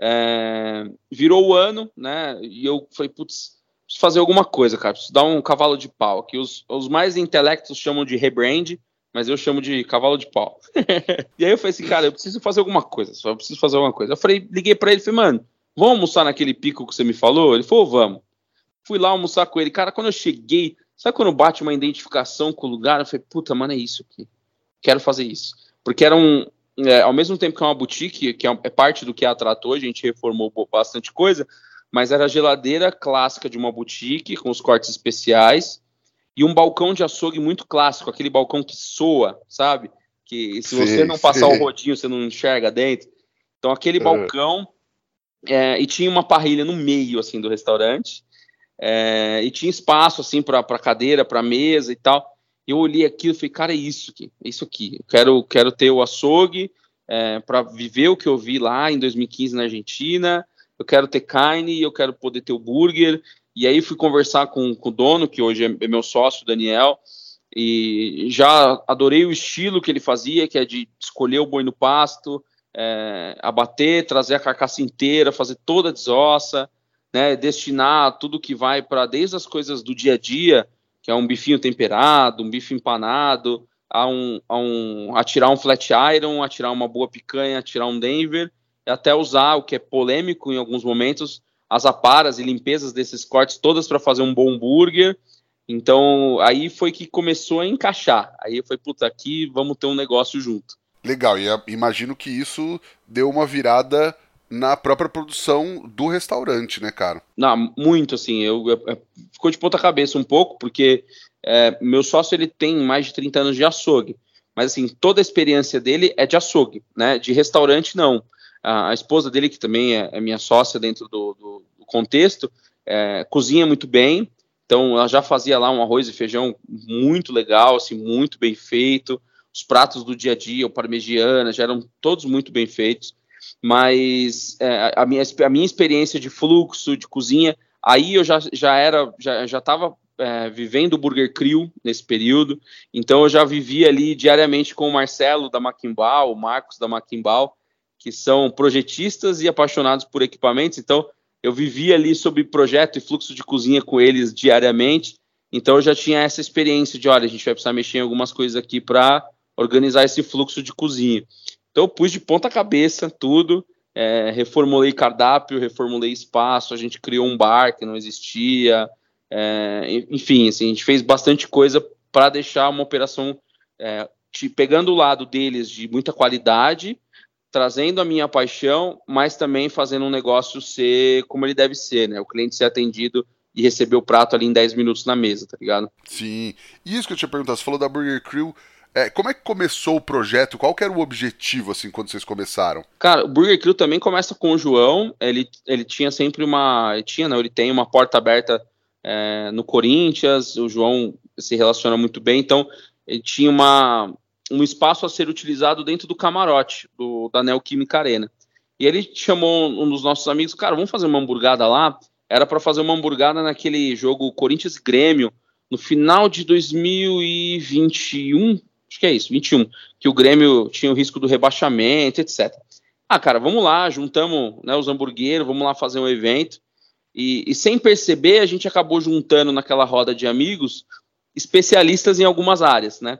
é, virou o ano, né? E eu falei, putz, preciso fazer alguma coisa, cara. Preciso dar um cavalo de pau. Que os, os mais intelectos chamam de rebrand, mas eu chamo de cavalo de pau. e aí eu falei assim, cara, eu preciso fazer alguma coisa. Só preciso fazer alguma coisa. Eu falei, liguei para ele, falei, mano, vamos almoçar naquele pico que você me falou? Ele falou, vamos. Fui lá almoçar com ele. Cara, quando eu cheguei, sabe quando bate uma identificação com o lugar? Eu falei, puta, mano, é isso aqui. Quero fazer isso. Porque era um, é, ao mesmo tempo que é uma boutique, que é, é parte do que a tratou, a gente reformou bastante coisa, mas era a geladeira clássica de uma boutique, com os cortes especiais, e um balcão de açougue muito clássico, aquele balcão que soa, sabe? Que se sim, você não passar sim. o rodinho, você não enxerga dentro. Então, aquele é. balcão, é, e tinha uma parrilha no meio, assim, do restaurante, é, e tinha espaço, assim, para cadeira, para mesa e tal eu olhei aquilo e falei, cara, é isso aqui, é isso aqui. Eu quero, quero ter o açougue é, para viver o que eu vi lá em 2015 na Argentina. Eu quero ter carne, eu quero poder ter o burger. E aí fui conversar com, com o dono, que hoje é meu sócio, Daniel, e já adorei o estilo que ele fazia, que é de escolher o boi no pasto, é, abater, trazer a carcaça inteira, fazer toda a desossa, né, destinar tudo que vai para desde as coisas do dia a dia, que é um bifinho temperado, um bife empanado, a, um, a, um, a tirar um flat iron, a tirar uma boa picanha, a tirar um Denver, e até usar o que é polêmico em alguns momentos, as aparas e limpezas desses cortes todas para fazer um bom hambúrguer. Então, aí foi que começou a encaixar. Aí foi, puta, aqui vamos ter um negócio junto. Legal, e imagino que isso deu uma virada na própria produção do restaurante, né, cara? Não, muito, assim, eu, eu, eu ficou de ponta cabeça um pouco, porque é, meu sócio, ele tem mais de 30 anos de açougue, mas, assim, toda a experiência dele é de açougue, né, de restaurante, não. A, a esposa dele, que também é, é minha sócia dentro do, do, do contexto, é, cozinha muito bem, então ela já fazia lá um arroz e feijão muito legal, assim, muito bem feito, os pratos do dia a dia, o parmegiana, já eram todos muito bem feitos, mas é, a, minha, a minha experiência de fluxo, de cozinha, aí eu já, já era, já, já estava é, vivendo o Burger Crew nesse período, então eu já vivia ali diariamente com o Marcelo da Maquimbal, o Marcos da Maquimbal, que são projetistas e apaixonados por equipamentos, então eu vivia ali sobre projeto e fluxo de cozinha com eles diariamente, então eu já tinha essa experiência de, olha, a gente vai precisar mexer em algumas coisas aqui para organizar esse fluxo de cozinha. Então eu pus de ponta cabeça tudo, é, reformulei cardápio, reformulei espaço, a gente criou um bar que não existia, é, enfim, assim, a gente fez bastante coisa para deixar uma operação é, te, pegando o lado deles de muita qualidade, trazendo a minha paixão, mas também fazendo um negócio ser como ele deve ser, né? O cliente ser atendido e receber o prato ali em 10 minutos na mesa, tá ligado? Sim. E isso que eu tinha perguntado, você falou da Burger Crew, é, como é que começou o projeto? Qual era o objetivo, assim, quando vocês começaram? Cara, o Burger Crew também começa com o João. Ele, ele tinha sempre uma. Ele tinha, não, ele tem uma porta aberta é, no Corinthians. O João se relaciona muito bem, então ele tinha uma, um espaço a ser utilizado dentro do camarote do, da Neoquímica Arena. E ele chamou um dos nossos amigos, cara, vamos fazer uma hamburgada lá. Era para fazer uma hamburgada naquele jogo Corinthians Grêmio, no final de 2021, acho que é isso, 21, que o Grêmio tinha o risco do rebaixamento, etc. Ah, cara, vamos lá, juntamos né, os hamburgueiros, vamos lá fazer um evento. E, e, sem perceber, a gente acabou juntando naquela roda de amigos especialistas em algumas áreas, né?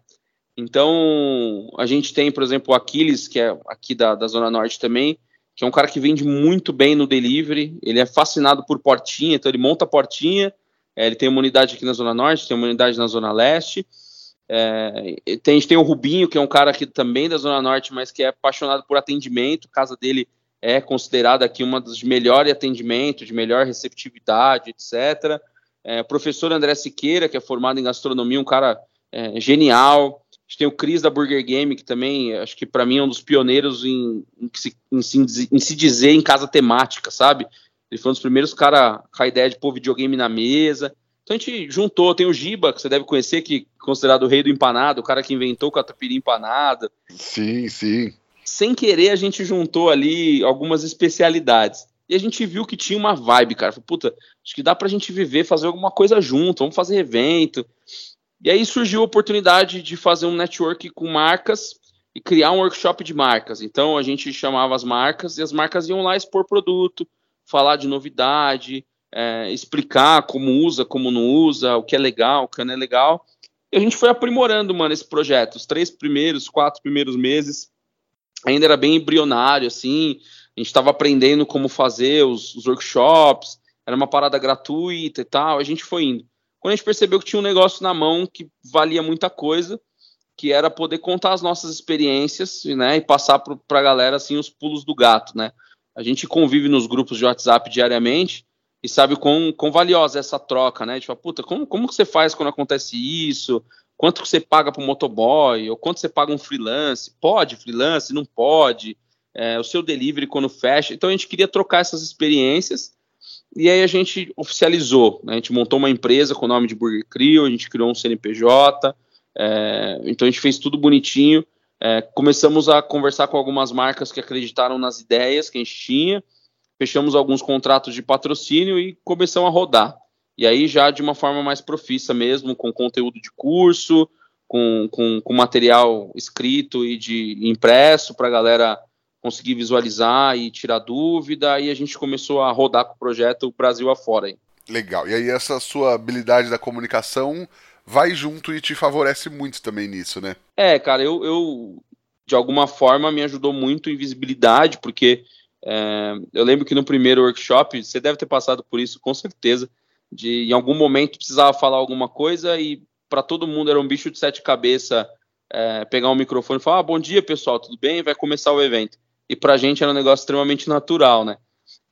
Então, a gente tem, por exemplo, o Aquiles, que é aqui da, da Zona Norte também, que é um cara que vende muito bem no delivery, ele é fascinado por portinha, então ele monta portinha, é, ele tem uma unidade aqui na Zona Norte, tem uma unidade na Zona Leste, É, tem, a gente tem o Rubinho, que é um cara aqui também da Zona Norte, mas que é apaixonado por atendimento. A casa dele é considerada aqui uma das de melhor atendimento, de melhor receptividade, etc. É, professor André Siqueira, que é formado em gastronomia, um cara é, genial. A gente tem o Cris da Burger Game, que também acho que para mim é um dos pioneiros em, em, se, em, se, em, se, dizer em casa temática, sabe? Ele foi um dos primeiros caras com a ideia de pôr videogame na mesa. Então a gente juntou, tem o Giba, que você deve conhecer, que é considerado o rei do empanado, o cara que inventou o catupiry empanado. Sim, sim. Sem querer, a gente juntou ali algumas especialidades. E a gente viu que tinha uma vibe, cara. Falei, puta, acho que dá pra gente viver, fazer alguma coisa junto, vamos fazer evento. E aí surgiu a oportunidade de fazer um network com marcas e criar um workshop de marcas. Então a gente chamava as marcas e as marcas iam lá expor produto, falar de novidade, é, explicar como usa, como não usa, o que é legal, o que não é legal. E a gente foi aprimorando, mano, esse projeto. Os três primeiros, quatro primeiros meses, ainda era bem embrionário, assim. A gente estava aprendendo como fazer os, os workshops, era uma parada gratuita e tal. A gente foi indo. Quando a gente percebeu que tinha um negócio na mão que valia muita coisa, que era poder contar as nossas experiências, né, e passar para a galera assim os pulos do gato, né? A gente convive nos grupos de WhatsApp diariamente e sabe quão, quão valiosa é essa troca, né? Tipo, puta, como, como que você faz quando acontece isso? Quanto que você paga para o motoboy? Ou quanto você paga um freelance? Pode freelance? Não pode? É, o seu delivery quando fecha. Então a gente queria trocar essas experiências e aí a gente oficializou. Né? A gente montou uma empresa com o nome de Burger Crew, a gente criou um CNPJ. É, então a gente fez tudo bonitinho. É, começamos a conversar com algumas marcas que acreditaram nas ideias que a gente tinha fechamos alguns contratos de patrocínio e começamos a rodar. E aí já de uma forma mais profissa mesmo, com conteúdo de curso, com, com, com material escrito e de impresso para a galera conseguir visualizar e tirar dúvida, e a gente começou a rodar com o projeto Brasil afora. Aí. Legal. E aí essa sua habilidade da comunicação vai junto e te favorece muito também nisso, né? É, cara, eu, eu de alguma forma me ajudou muito em visibilidade, porque é, eu lembro que no primeiro workshop, você deve ter passado por isso com certeza, de em algum momento precisava falar alguma coisa e para todo mundo era um bicho de sete cabeças é, pegar um microfone e falar: ah, bom dia pessoal, tudo bem? Vai começar o evento. E para a gente era um negócio extremamente natural, né?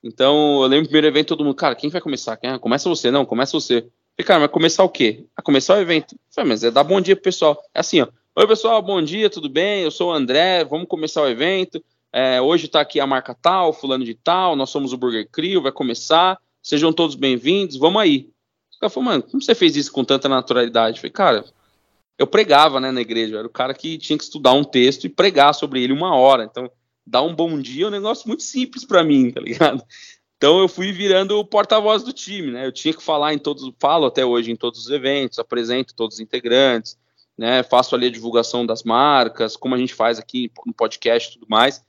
Então eu lembro do primeiro evento, todo mundo, cara, quem vai começar? Quem? Ah, começa você, não, começa você. Falei, cara, mas começar o quê? Ah, começar o evento. Falei, mas é dar bom dia pro pessoal. É assim, ó. Oi, pessoal, bom dia, tudo bem? Eu sou o André, vamos começar o evento. É, hoje está aqui a marca tal, fulano de tal, nós somos o Burger Crew, vai começar, sejam todos bem-vindos, vamos aí. O cara falou, mano, como você fez isso com tanta naturalidade? Eu falei, cara, eu pregava né, na igreja, eu era o cara que tinha que estudar um texto e pregar sobre ele uma hora, então dar um bom dia é um negócio muito simples para mim, tá ligado? Então eu fui virando o porta-voz do time, né? Eu tinha que falar em todos, falo até hoje em todos os eventos, apresento todos os integrantes, né? Faço ali a divulgação das marcas, como a gente faz aqui no podcast e tudo mais.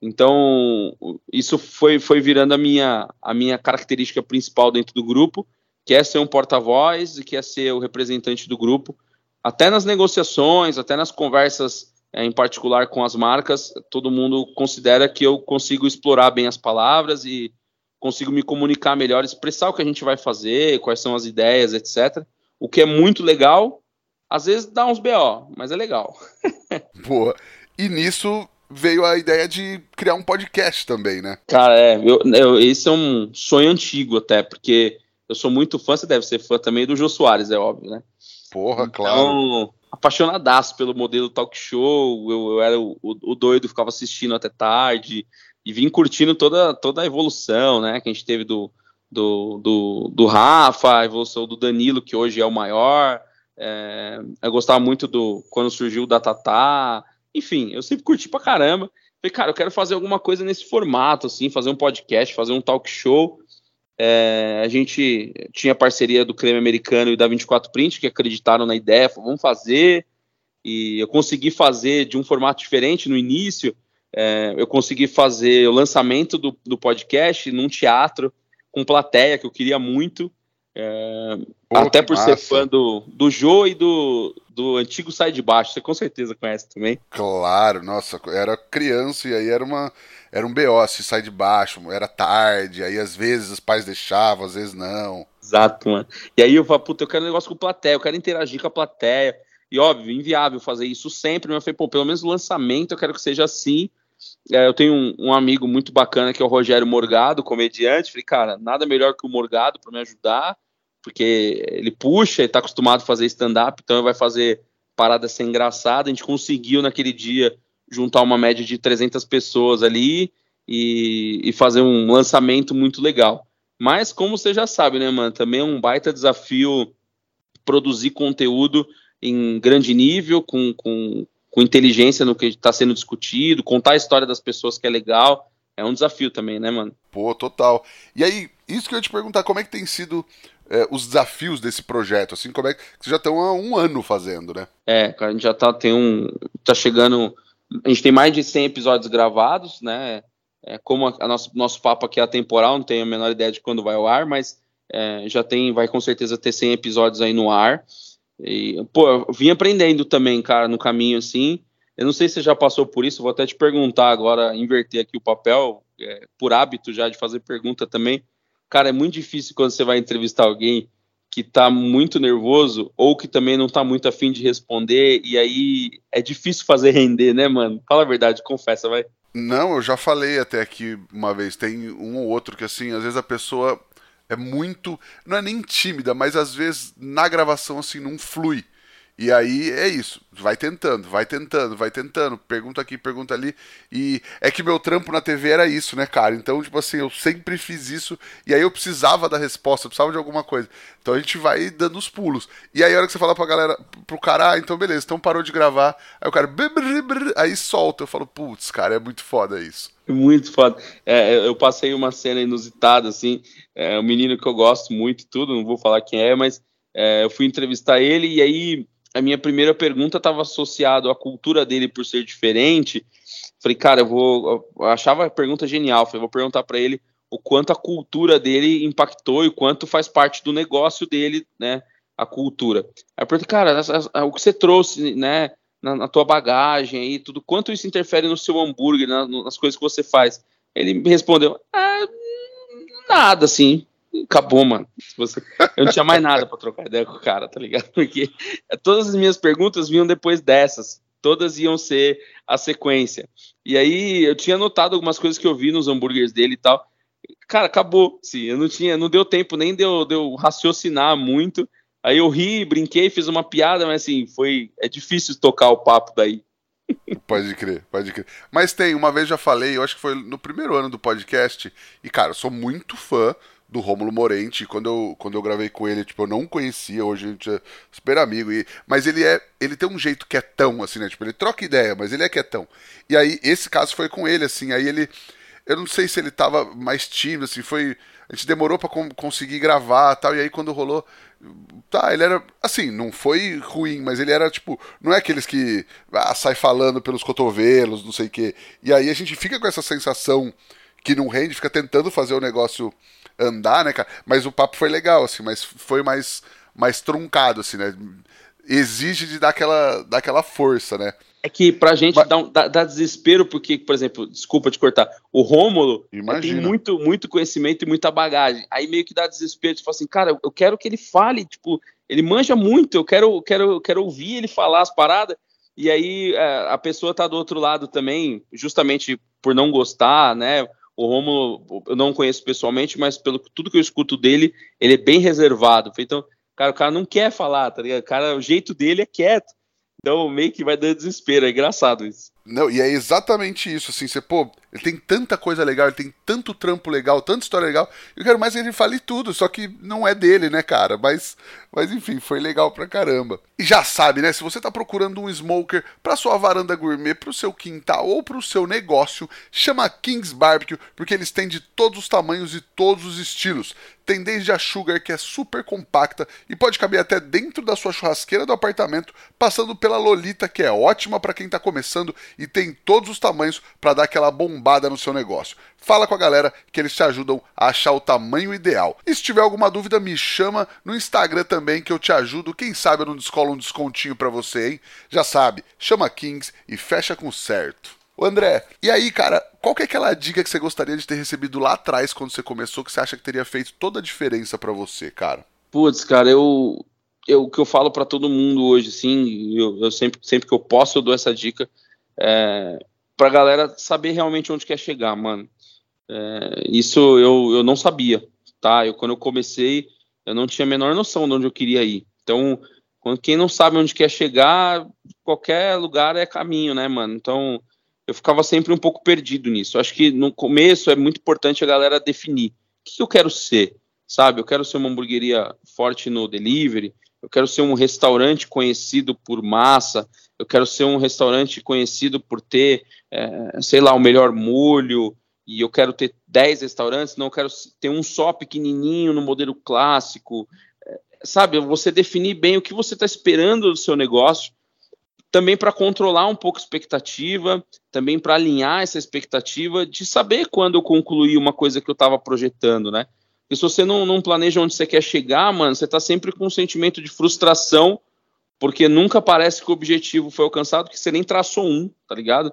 Então, isso foi, foi virando a minha, a minha característica principal dentro do grupo, que é ser um porta-voz e que é ser o representante do grupo. Até nas negociações, até nas conversas é, em particular com as marcas, todo mundo considera que eu consigo explorar bem as palavras e consigo me comunicar melhor, expressar o que a gente vai fazer, quais são as ideias, etc. O que é muito legal, às vezes dá uns BO, mas é legal. Boa. E nisso veio a ideia de criar um podcast também, né? Cara, é, eu, eu, esse é um sonho antigo até, porque eu sou muito fã, você deve ser fã também do Jô Soares, é óbvio, né? Porra, então, claro. apaixonadaço pelo modelo talk show, eu, eu era o, o, doido, ficava assistindo até tarde, e vim curtindo toda, toda a evolução, né, que a gente teve do, do, do, do Rafa, a evolução do Danilo, que hoje é o maior, é, eu gostava muito do quando surgiu o da Tatá, enfim, eu sempre curti pra caramba. Falei, cara, eu quero fazer alguma coisa nesse formato, assim, fazer um podcast, fazer um talk show. É, a gente tinha parceria do Creme Americano e da 24 Print, que acreditaram na ideia, falaram, vamos fazer. E eu consegui fazer de um formato diferente no início. É, eu consegui fazer o lançamento do, do podcast num teatro com plateia, que eu queria muito. É, Pô, até por massa. ser fã do, do Jô e do, do antigo Sai de Baixo, você com certeza conhece também. Claro, nossa, era criança e aí era uma era um BO, se sai de baixo, era tarde, aí às vezes os pais deixavam, às vezes não. Exato, mano. E aí eu falo, puta, eu quero um negócio com plateia, eu quero interagir com a plateia. E óbvio, inviável fazer isso sempre, mas eu falei, pô, pelo menos o lançamento eu quero que seja assim. É, eu tenho um, um, amigo muito bacana que é o Rogério Morgado, comediante. Falei, cara, nada melhor que o Morgado para me ajudar, porque ele puxa, ele tá acostumado a fazer stand-up, então ele vai fazer parada ser engraçada. A gente conseguiu naquele dia juntar uma média de 300 pessoas ali e, e fazer um lançamento muito legal. Mas, como você já sabe, né, mano, também é um baita desafio produzir conteúdo em grande nível, com, com, com inteligência no que está sendo discutido, contar a história das pessoas que é legal. É um desafio também, né, mano? Pô, total. E aí, isso que eu ia te perguntar, como é que tem sido é, os desafios desse projeto? Assim, como é que vocês já estão há um ano fazendo, né? É, a gente já tá, tem um. tá chegando. A gente tem mais de 100 episódios gravados, né? É, como a, a nosso, nosso papo aqui é atemporal, não tenho a menor ideia de quando vai ao ar, mas é, já tem, vai com certeza ter 100 episódios aí no ar. E, pô, eu vim aprendendo também, cara, no caminho assim. Eu não sei se você já passou por isso, vou até te perguntar agora, inverter aqui o papel, é, por hábito já de fazer pergunta também. Cara, é muito difícil quando você vai entrevistar alguém que tá muito nervoso ou que também não tá muito afim de responder, e aí é difícil fazer render, né, mano? Fala a verdade, confessa, vai. Não, eu já falei até aqui uma vez, tem um ou outro que assim, às vezes a pessoa é muito. Não é nem tímida, mas às vezes na gravação assim não flui. E aí é isso, vai tentando, vai tentando, vai tentando, pergunta aqui, pergunta ali. E é que meu trampo na TV era isso, né, cara? Então, tipo assim, eu sempre fiz isso e aí eu precisava da resposta, precisava de alguma coisa. Então a gente vai dando os pulos. E aí a hora que você fala pra galera, pro cara, ah, então beleza, então parou de gravar. Aí o cara, aí solta. Eu falo, putz, cara, é muito foda isso. Muito foda. É, eu passei uma cena inusitada, assim, é um menino que eu gosto muito e tudo, não vou falar quem é, mas é, eu fui entrevistar ele e aí a minha primeira pergunta estava associada à cultura dele por ser diferente. Falei, cara, eu vou. Eu achava a pergunta genial. Falei, vou perguntar para ele o quanto a cultura dele impactou e quanto faz parte do negócio dele, né? A cultura. Aí eu perguntei, cara, o que você trouxe, né? Na, na, tua bagagem aí, tudo, quanto isso interfere no seu hambúrguer, na, nas coisas que você faz? Ele me respondeu, ah, nada, assim, acabou, mano. Você... Eu não tinha mais nada para trocar ideia com o cara, tá ligado? Porque todas as minhas perguntas vinham depois dessas. Todas iam ser a sequência. E aí eu tinha notado algumas coisas que eu vi nos hambúrgueres dele e tal. Cara, acabou. Sim, eu não tinha, não deu tempo nem de eu, de eu raciocinar muito. Aí eu ri, brinquei, fiz uma piada, mas assim, foi. É difícil tocar o papo daí. Pode crer, pode crer. Mas tem, uma vez já falei, eu acho que foi no primeiro ano do podcast, e cara, eu sou muito fã do Rômulo Morente. Quando eu, quando eu gravei com ele, tipo, eu não conhecia, hoje a gente é super amigo. E, mas ele é. Ele tem um jeito quietão, assim, né? Tipo, ele troca ideia, mas ele é quietão. E aí, esse caso foi com ele, assim, aí ele. Eu não sei se ele tava mais tímido, assim, foi. A gente demorou para conseguir gravar tal, e aí quando rolou. Tá, ele era. Assim, não foi ruim, mas ele era tipo. Não é aqueles que ah, sai falando pelos cotovelos, não sei o quê. E aí a gente fica com essa sensação que não rende, fica tentando fazer o negócio andar, né, cara? Mas o papo foi legal, assim, mas foi mais, mais truncado, assim, né? Exige de dar aquela, dar aquela força, né? É que pra gente mas... dá, um, dá, dá, desespero, porque, por exemplo, desculpa te cortar, o Rômulo tem muito, muito conhecimento e muita bagagem. Aí meio que dá desespero, tipo assim, cara, eu quero que ele fale, tipo, ele manja muito, eu quero, quero, quero ouvir ele falar as paradas. E aí é, a pessoa tá do outro lado também, justamente por não gostar, né? O Romulo eu não conheço pessoalmente, mas pelo tudo que eu escuto dele, ele é bem reservado. Então, cara, o cara não quer falar, tá ligado? O cara, o jeito dele é quieto. Então, meio que vai dando desespero. É engraçado isso. Não, e é exatamente isso, assim, você, pô, ele tem tanta coisa legal, ele tem tanto trampo legal, tanta história legal, eu quero mais que ele fale tudo, só que não é dele, né, cara? Mas, mas enfim, foi legal pra caramba. E já sabe, né, se você tá procurando um smoker pra sua varanda gourmet, pro seu quintal ou pro seu negócio, chama Kings Barbecue, porque eles têm de todos os tamanhos e todos os estilos. Tem desde a Sugar, que é super compacta e pode caber até dentro da sua churrasqueira do apartamento, passando pela Lolita, que é ótima para quem tá começando e tem todos os tamanhos para dar aquela bombada no seu negócio. Fala com a galera que eles te ajudam a achar o tamanho ideal. E se tiver alguma dúvida, me chama no Instagram também que eu te ajudo. Quem sabe eu não descolo um descontinho para você, hein? Já sabe, chama Kings e fecha com certo. Ô André, e aí, cara, qual que é aquela dica que você gostaria de ter recebido lá atrás quando você começou que você acha que teria feito toda a diferença para você, cara? Putz, cara, eu eu, que eu falo para todo mundo hoje, sim, eu, eu, sempre, sempre que eu posso, eu dou essa dica é, para a galera saber realmente onde quer chegar, mano. É, isso eu, eu não sabia, tá? Eu, quando eu comecei, eu não tinha a menor noção de onde eu queria ir. Então, quando, quem não sabe onde quer chegar, qualquer lugar é caminho, né, mano? Então, eu ficava sempre um pouco perdido nisso. Acho que no começo é muito importante a galera definir o que eu quero ser, sabe? Eu quero ser uma hamburgueria forte no delivery, eu quero ser um restaurante conhecido por massa, eu quero ser um restaurante conhecido por ter, é, sei lá, o melhor molho, e eu quero ter 10 restaurantes, não quero ter um só pequenininho no modelo clássico. É, sabe, você definir bem o que você está esperando do seu negócio, também para controlar um pouco a expectativa, também para alinhar essa expectativa de saber quando eu concluir uma coisa que eu estava projetando, né? E se você não, não planeja onde você quer chegar, mano, você tá sempre com um sentimento de frustração, porque nunca parece que o objetivo foi alcançado, que você nem traçou um, tá ligado?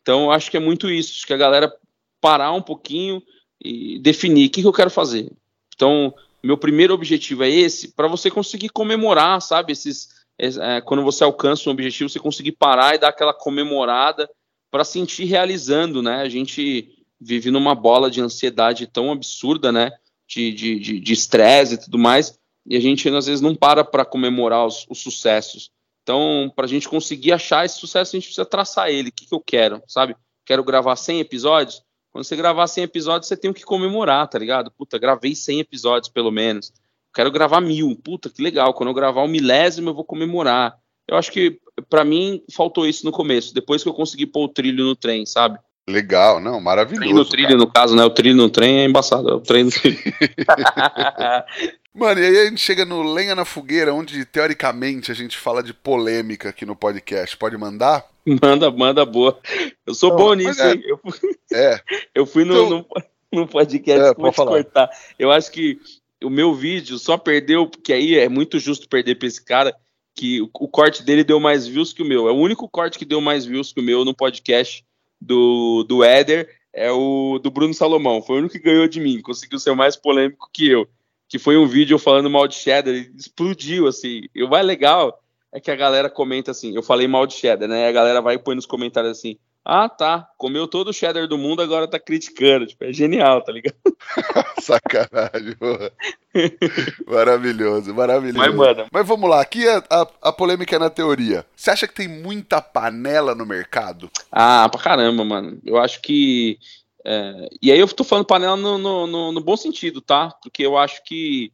Então, acho que é muito isso, acho que a galera parar um pouquinho e definir o que, que eu quero fazer. Então, meu primeiro objetivo é esse, para você conseguir comemorar, sabe? Esses, é, quando você alcança um objetivo, você conseguir parar e dar aquela comemorada para sentir realizando, né? A gente vive numa bola de ansiedade tão absurda, né? de estresse de, de e tudo mais, e a gente às vezes não para para comemorar os, os, sucessos. Então, para a gente conseguir achar esse sucesso, a gente precisa traçar ele. O que, que eu quero, sabe? Quero gravar 100 episódios? Quando você gravar 100 episódios, você tem que comemorar, tá ligado? Puta, gravei 100 episódios pelo menos. Quero gravar mil. Puta, que legal. Quando eu gravar o milésimo, eu vou comemorar. Eu acho que, para mim, faltou isso no começo. Depois que eu consegui pôr o trilho no trem, sabe? Legal, não, maravilhoso. Trem no trilho, cara. no caso, né? O trilho no trem é embaçado, é o trem no trilho. Mano, e aí a gente chega no Lenha na Fogueira, onde teoricamente a gente fala de polêmica aqui no podcast. Pode mandar? Manda, manda boa. Eu sou bom nisso, é. hein? Eu fui, é. eu fui no, então, no, no podcast é, vou te cortar. Eu acho que o meu vídeo só perdeu, porque aí é muito justo perder pra esse cara, que o, o corte dele deu mais views que o meu. É o único corte que deu mais views que o meu no podcast do, do Éder é o do Bruno Salomão. Foi o único que ganhou de mim, conseguiu ser mais polêmico que eu. Que foi um vídeo falando mal de cheddar, explodiu, assim. E o mais legal é que a galera comenta assim, eu falei mal de cheddar, né? A galera vai e põe nos comentários assim, ah, tá. Comeu todo o cheddar do mundo, agora tá criticando. Tipo, é genial, tá ligado? Sacanagem. Maravilhoso, maravilhoso. Mas, mano. Mas vamos lá, aqui a, a, a, polêmica é na teoria. Você acha que tem muita panela no mercado? Ah, pra caramba, mano. Eu acho que. É... E aí eu tô falando panela no, no, no, no, bom sentido, tá? Porque eu acho que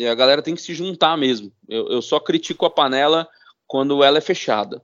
a galera tem que se juntar mesmo. Eu, eu só critico a panela quando ela é fechada.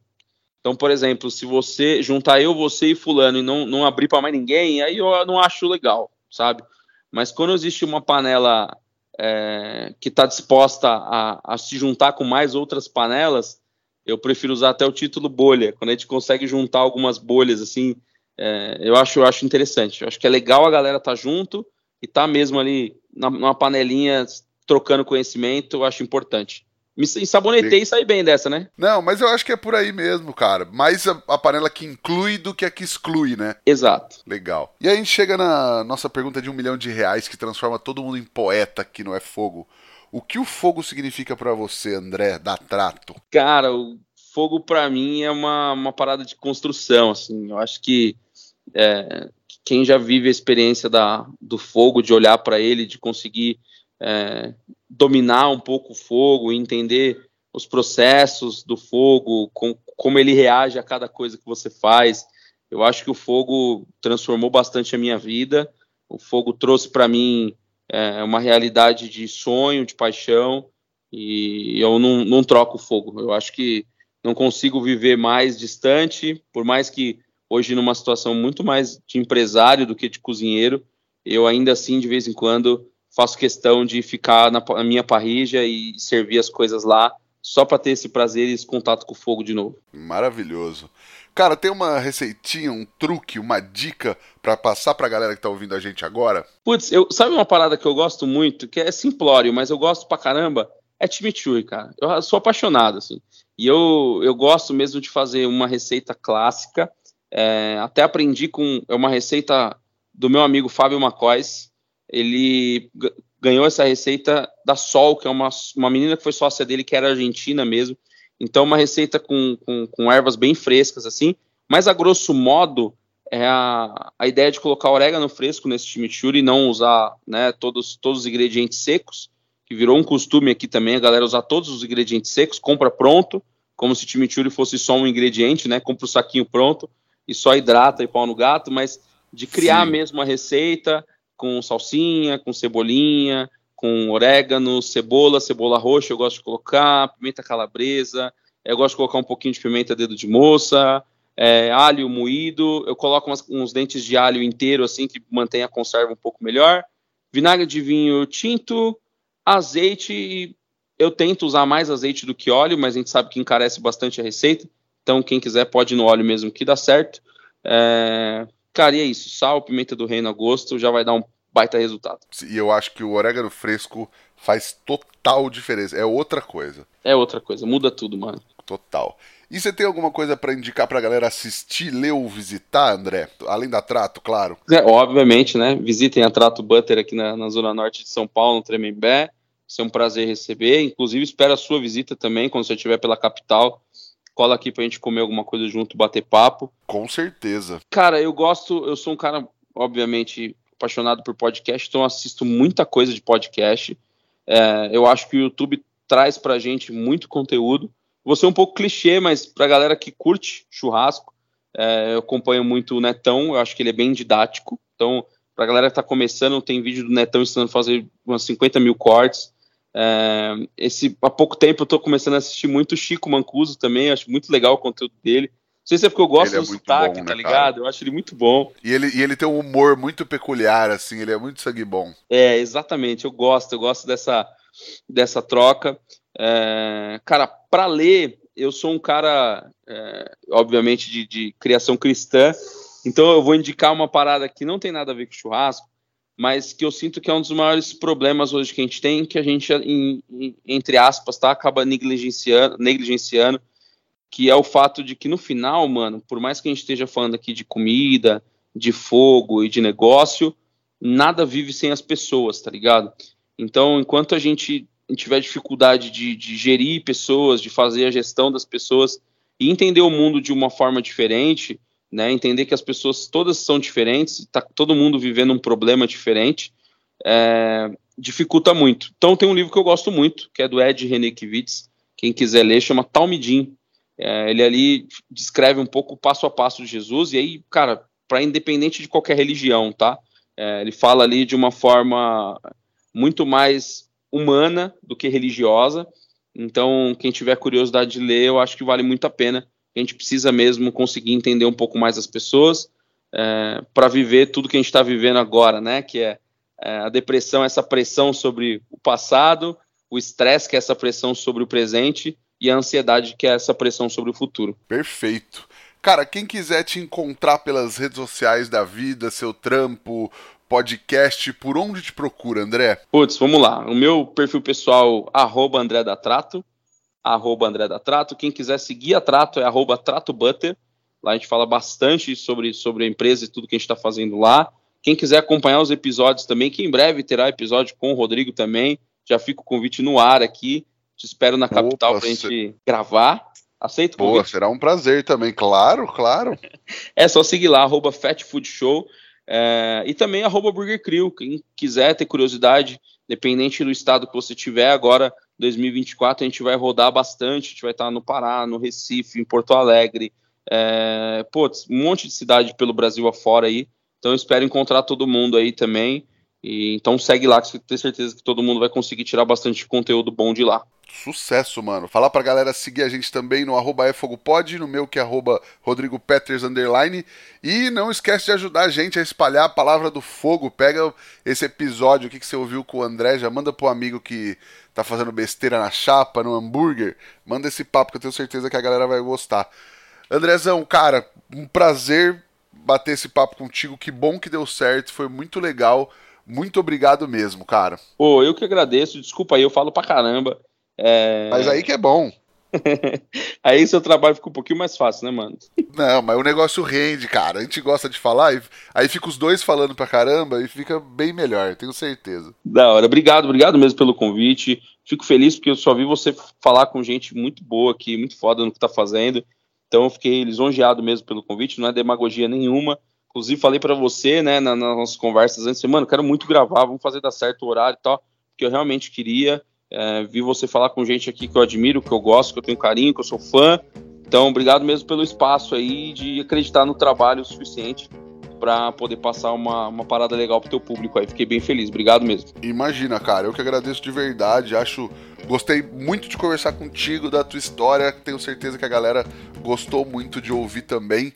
Então, por exemplo, se você juntar eu, você e fulano e não, não abrir para mais ninguém, aí eu não acho legal, sabe? Mas quando existe uma panela é, que está disposta a, a, se juntar com mais outras panelas, eu prefiro usar até o título bolha. Quando a gente consegue juntar algumas bolhas, assim, é, eu, acho, eu acho interessante. Eu acho que é legal a galera estar tá junto e tá mesmo ali na, numa panelinha trocando conhecimento, eu acho importante. Me ensabonetei e saí bem dessa, né? Não, mas eu acho que é por aí mesmo, cara. Mais a, a, panela que inclui do que a que exclui, né? Exato. Legal. E aí a gente chega na nossa pergunta de um milhão de reais que transforma todo mundo em poeta que não é fogo. O que o fogo significa para você, André, da Trato? Cara, o fogo para mim é uma, uma parada de construção, assim. Eu acho que é, quem já vive a experiência da, do fogo, de olhar para ele, de conseguir é, dominar um pouco o fogo, entender os processos do fogo, com, como ele reage a cada coisa que você faz. Eu acho que o fogo transformou bastante a minha vida. O fogo trouxe para mim é, uma realidade de sonho, de paixão, e eu não, não troco o fogo. Eu acho que não consigo viver mais distante, por mais que hoje numa situação muito mais de empresário do que de cozinheiro, eu ainda assim de vez em quando faço questão de ficar na, na minha parrija e servir as coisas lá, só para ter esse prazer e esse contato com o fogo de novo. Maravilhoso. Cara, tem uma receitinha, um truque, uma dica para passar pra galera que tá ouvindo a gente agora? Putz, eu, sabe uma parada que eu gosto muito, que é simplório, mas eu gosto pra caramba? É chimichurri, cara. Eu sou apaixonado, assim. E eu, eu gosto mesmo de fazer uma receita clássica. É, até aprendi com é uma receita do meu amigo Fábio Macóis, ele ganhou essa receita da Sol, que é uma, uma menina que foi sócia dele, que era argentina mesmo. Então, uma receita com, com, com ervas bem frescas, assim. Mas, a grosso modo, é a, a ideia de colocar orégano fresco nesse chimichurri e não usar né, todos, todos os ingredientes secos, que virou um costume aqui também, a galera usar todos os ingredientes secos, compra pronto, como se chimichurri fosse só um ingrediente, né? Compra o saquinho pronto e só hidrata e pau no gato, mas de criar Sim. mesmo a receita com salsinha, com cebolinha, com orégano, cebola, cebola roxa, eu gosto de colocar, pimenta calabresa, eu gosto de colocar um pouquinho de pimenta dedo de moça, é, alho moído, eu coloco umas, uns dentes de alho inteiro, assim, que mantém a conserva um pouco melhor, vinagre de vinho tinto, azeite, eu tento usar mais azeite do que óleo, mas a gente sabe que encarece bastante a receita, então quem quiser pode ir no óleo mesmo que dá certo. É, cara, e é isso, sal, pimenta do reino a gosto, já vai dar um baita resultado. E eu acho que o orégano fresco faz total diferença, é outra coisa. É outra coisa, muda tudo, mano. Total. E você tem alguma coisa para indicar pra galera assistir, ler ou visitar, André? Além da Trato, claro. É, obviamente, né? Visitem a Trato Butter aqui na, na Zona Norte de São Paulo, no Tremembé. Vai ser um prazer receber. Inclusive, espero a sua visita também, quando você estiver pela capital. Cola aqui pra gente comer alguma coisa junto, bater papo. Com certeza. Cara, eu gosto, eu sou um cara, obviamente, apaixonado por podcast, então assisto muita coisa de podcast. É, eu acho que o YouTube traz pra gente muito conteúdo. Vou ser um pouco clichê, mas pra galera que curte churrasco, é, eu acompanho muito o Netão, eu acho que ele é bem didático. Então, pra galera que tá começando, tem vídeo do Netão ensinando a fazer umas 50 mil cortes. É, esse, há pouco tempo eu tô começando a assistir muito o Chico Mancuso também, acho muito legal o conteúdo dele. Não sei se é porque eu gosto ele é do é sotaque, bom, tá né, ligado? Cara? Eu acho ele muito bom. E ele, e ele tem um humor muito peculiar, assim, ele é muito sangue bom. É, exatamente, eu gosto, eu gosto dessa, dessa troca. É, cara, para ler, eu sou um cara, é, obviamente, de, de, criação cristã, então eu vou indicar uma parada que não tem nada a ver com churrasco, mas que eu sinto que é um dos maiores problemas hoje que a gente tem, que a gente, em, em, entre aspas, tá, acaba negligenciando, negligenciando, que é o fato de que no final, mano, por mais que a gente esteja falando aqui de comida, de fogo e de negócio, nada vive sem as pessoas, tá ligado? Então, enquanto a gente tiver dificuldade de, de, gerir pessoas, de fazer a gestão das pessoas e entender o mundo de uma forma diferente, né, entender que as pessoas todas são diferentes, está todo mundo vivendo um problema diferente, é, dificulta muito. Então tem um livro que eu gosto muito, que é do Ed Renekiewicz, quem quiser ler, chama Talmidim. É, ele ali descreve um pouco o passo a passo de Jesus, e aí, cara, para independente de qualquer religião, tá? É, ele fala ali de uma forma muito mais humana do que religiosa. Então, quem tiver curiosidade de ler, eu acho que vale muito a pena. A gente precisa mesmo conseguir entender um pouco mais as pessoas é, para viver tudo que a gente está vivendo agora, né? Que é, é, a depressão, essa pressão sobre o passado, o estresse, que é essa pressão sobre o presente, e a ansiedade, que é essa pressão sobre o futuro. Perfeito. Cara, quem quiser te encontrar pelas redes sociais da vida, seu trampo, podcast, por onde te procura, André? Putz, vamos lá. O meu perfil pessoal, arroba André da Trato, arroba André da Trato. Quem quiser seguir a Trato é arroba Trato Butter. Lá a gente fala bastante sobre, sobre a empresa e tudo que a gente está fazendo lá. Quem quiser acompanhar os episódios também, que em breve terá episódio com o Rodrigo também. Já fica o convite no ar aqui. Te espero na capital para a gente se... gravar. Aceito Boa, será um prazer também, claro, claro. é só seguir lá, arroba Fat Food Show. É, e também arroba Burger Crew, quem quiser ter curiosidade, dependente do estado que você tiver, agora 2024 a gente vai rodar bastante, a gente vai estar no Pará, no Recife, em Porto Alegre, é, putz, um monte de cidade pelo Brasil afora aí, então espero encontrar todo mundo aí também, e, então segue lá que você tem certeza que todo mundo vai conseguir tirar bastante conteúdo bom de lá. Sucesso, mano. Falar pra galera seguir a gente também no arroba efogopod, no meu que é arroba Rodrigo Peters underline. E não esquece de ajudar a gente a espalhar a palavra do fogo. Pega esse episódio aqui que você ouviu com o André, já manda pro amigo que tá fazendo besteira na chapa, no hambúrguer. Manda esse papo que eu tenho certeza que a galera vai gostar. Andrezão, cara, um prazer bater esse papo contigo. Que bom que deu certo, foi muito legal. Muito obrigado mesmo, cara. Pô, eu que agradeço. Desculpa aí, eu falo pra caramba. É... Mas aí que é bom. Aí seu trabalho fica um pouquinho mais fácil, né, mano? Não, mas o negócio rende, cara. A gente gosta de falar, e aí fica os dois falando pra caramba e fica bem melhor, tenho certeza. Da hora. Obrigado, obrigado mesmo pelo convite. Fico feliz porque eu só vi você falar com gente muito boa aqui, muito foda no que tá fazendo. Então eu fiquei lisonjeado mesmo pelo convite, não é demagogia nenhuma. Inclusive falei para você, né, nas nossas conversas antes, mano, quero muito gravar, vamos fazer dar certo o horário e tal, porque eu realmente queria. É, vi você falar com gente aqui que eu admiro, que eu gosto, que eu tenho carinho, que eu sou fã. Então, obrigado mesmo pelo espaço aí de acreditar no trabalho o suficiente para poder passar uma, uma parada legal pro teu público aí. Fiquei bem feliz. Obrigado mesmo. Imagina, cara. Eu que agradeço de verdade. Acho. Gostei muito de conversar contigo, da tua história. Tenho certeza que a galera gostou muito de ouvir também.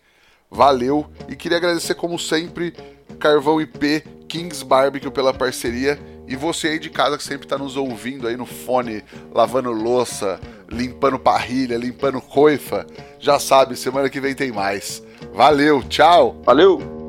Valeu. E queria agradecer, como sempre, Carvão IP, Kings Barbecue pela parceria. E você aí de casa que sempre está nos ouvindo aí no fone, lavando louça, limpando parrilha, limpando coifa, já sabe, semana que vem tem mais. Valeu, tchau! Valeu!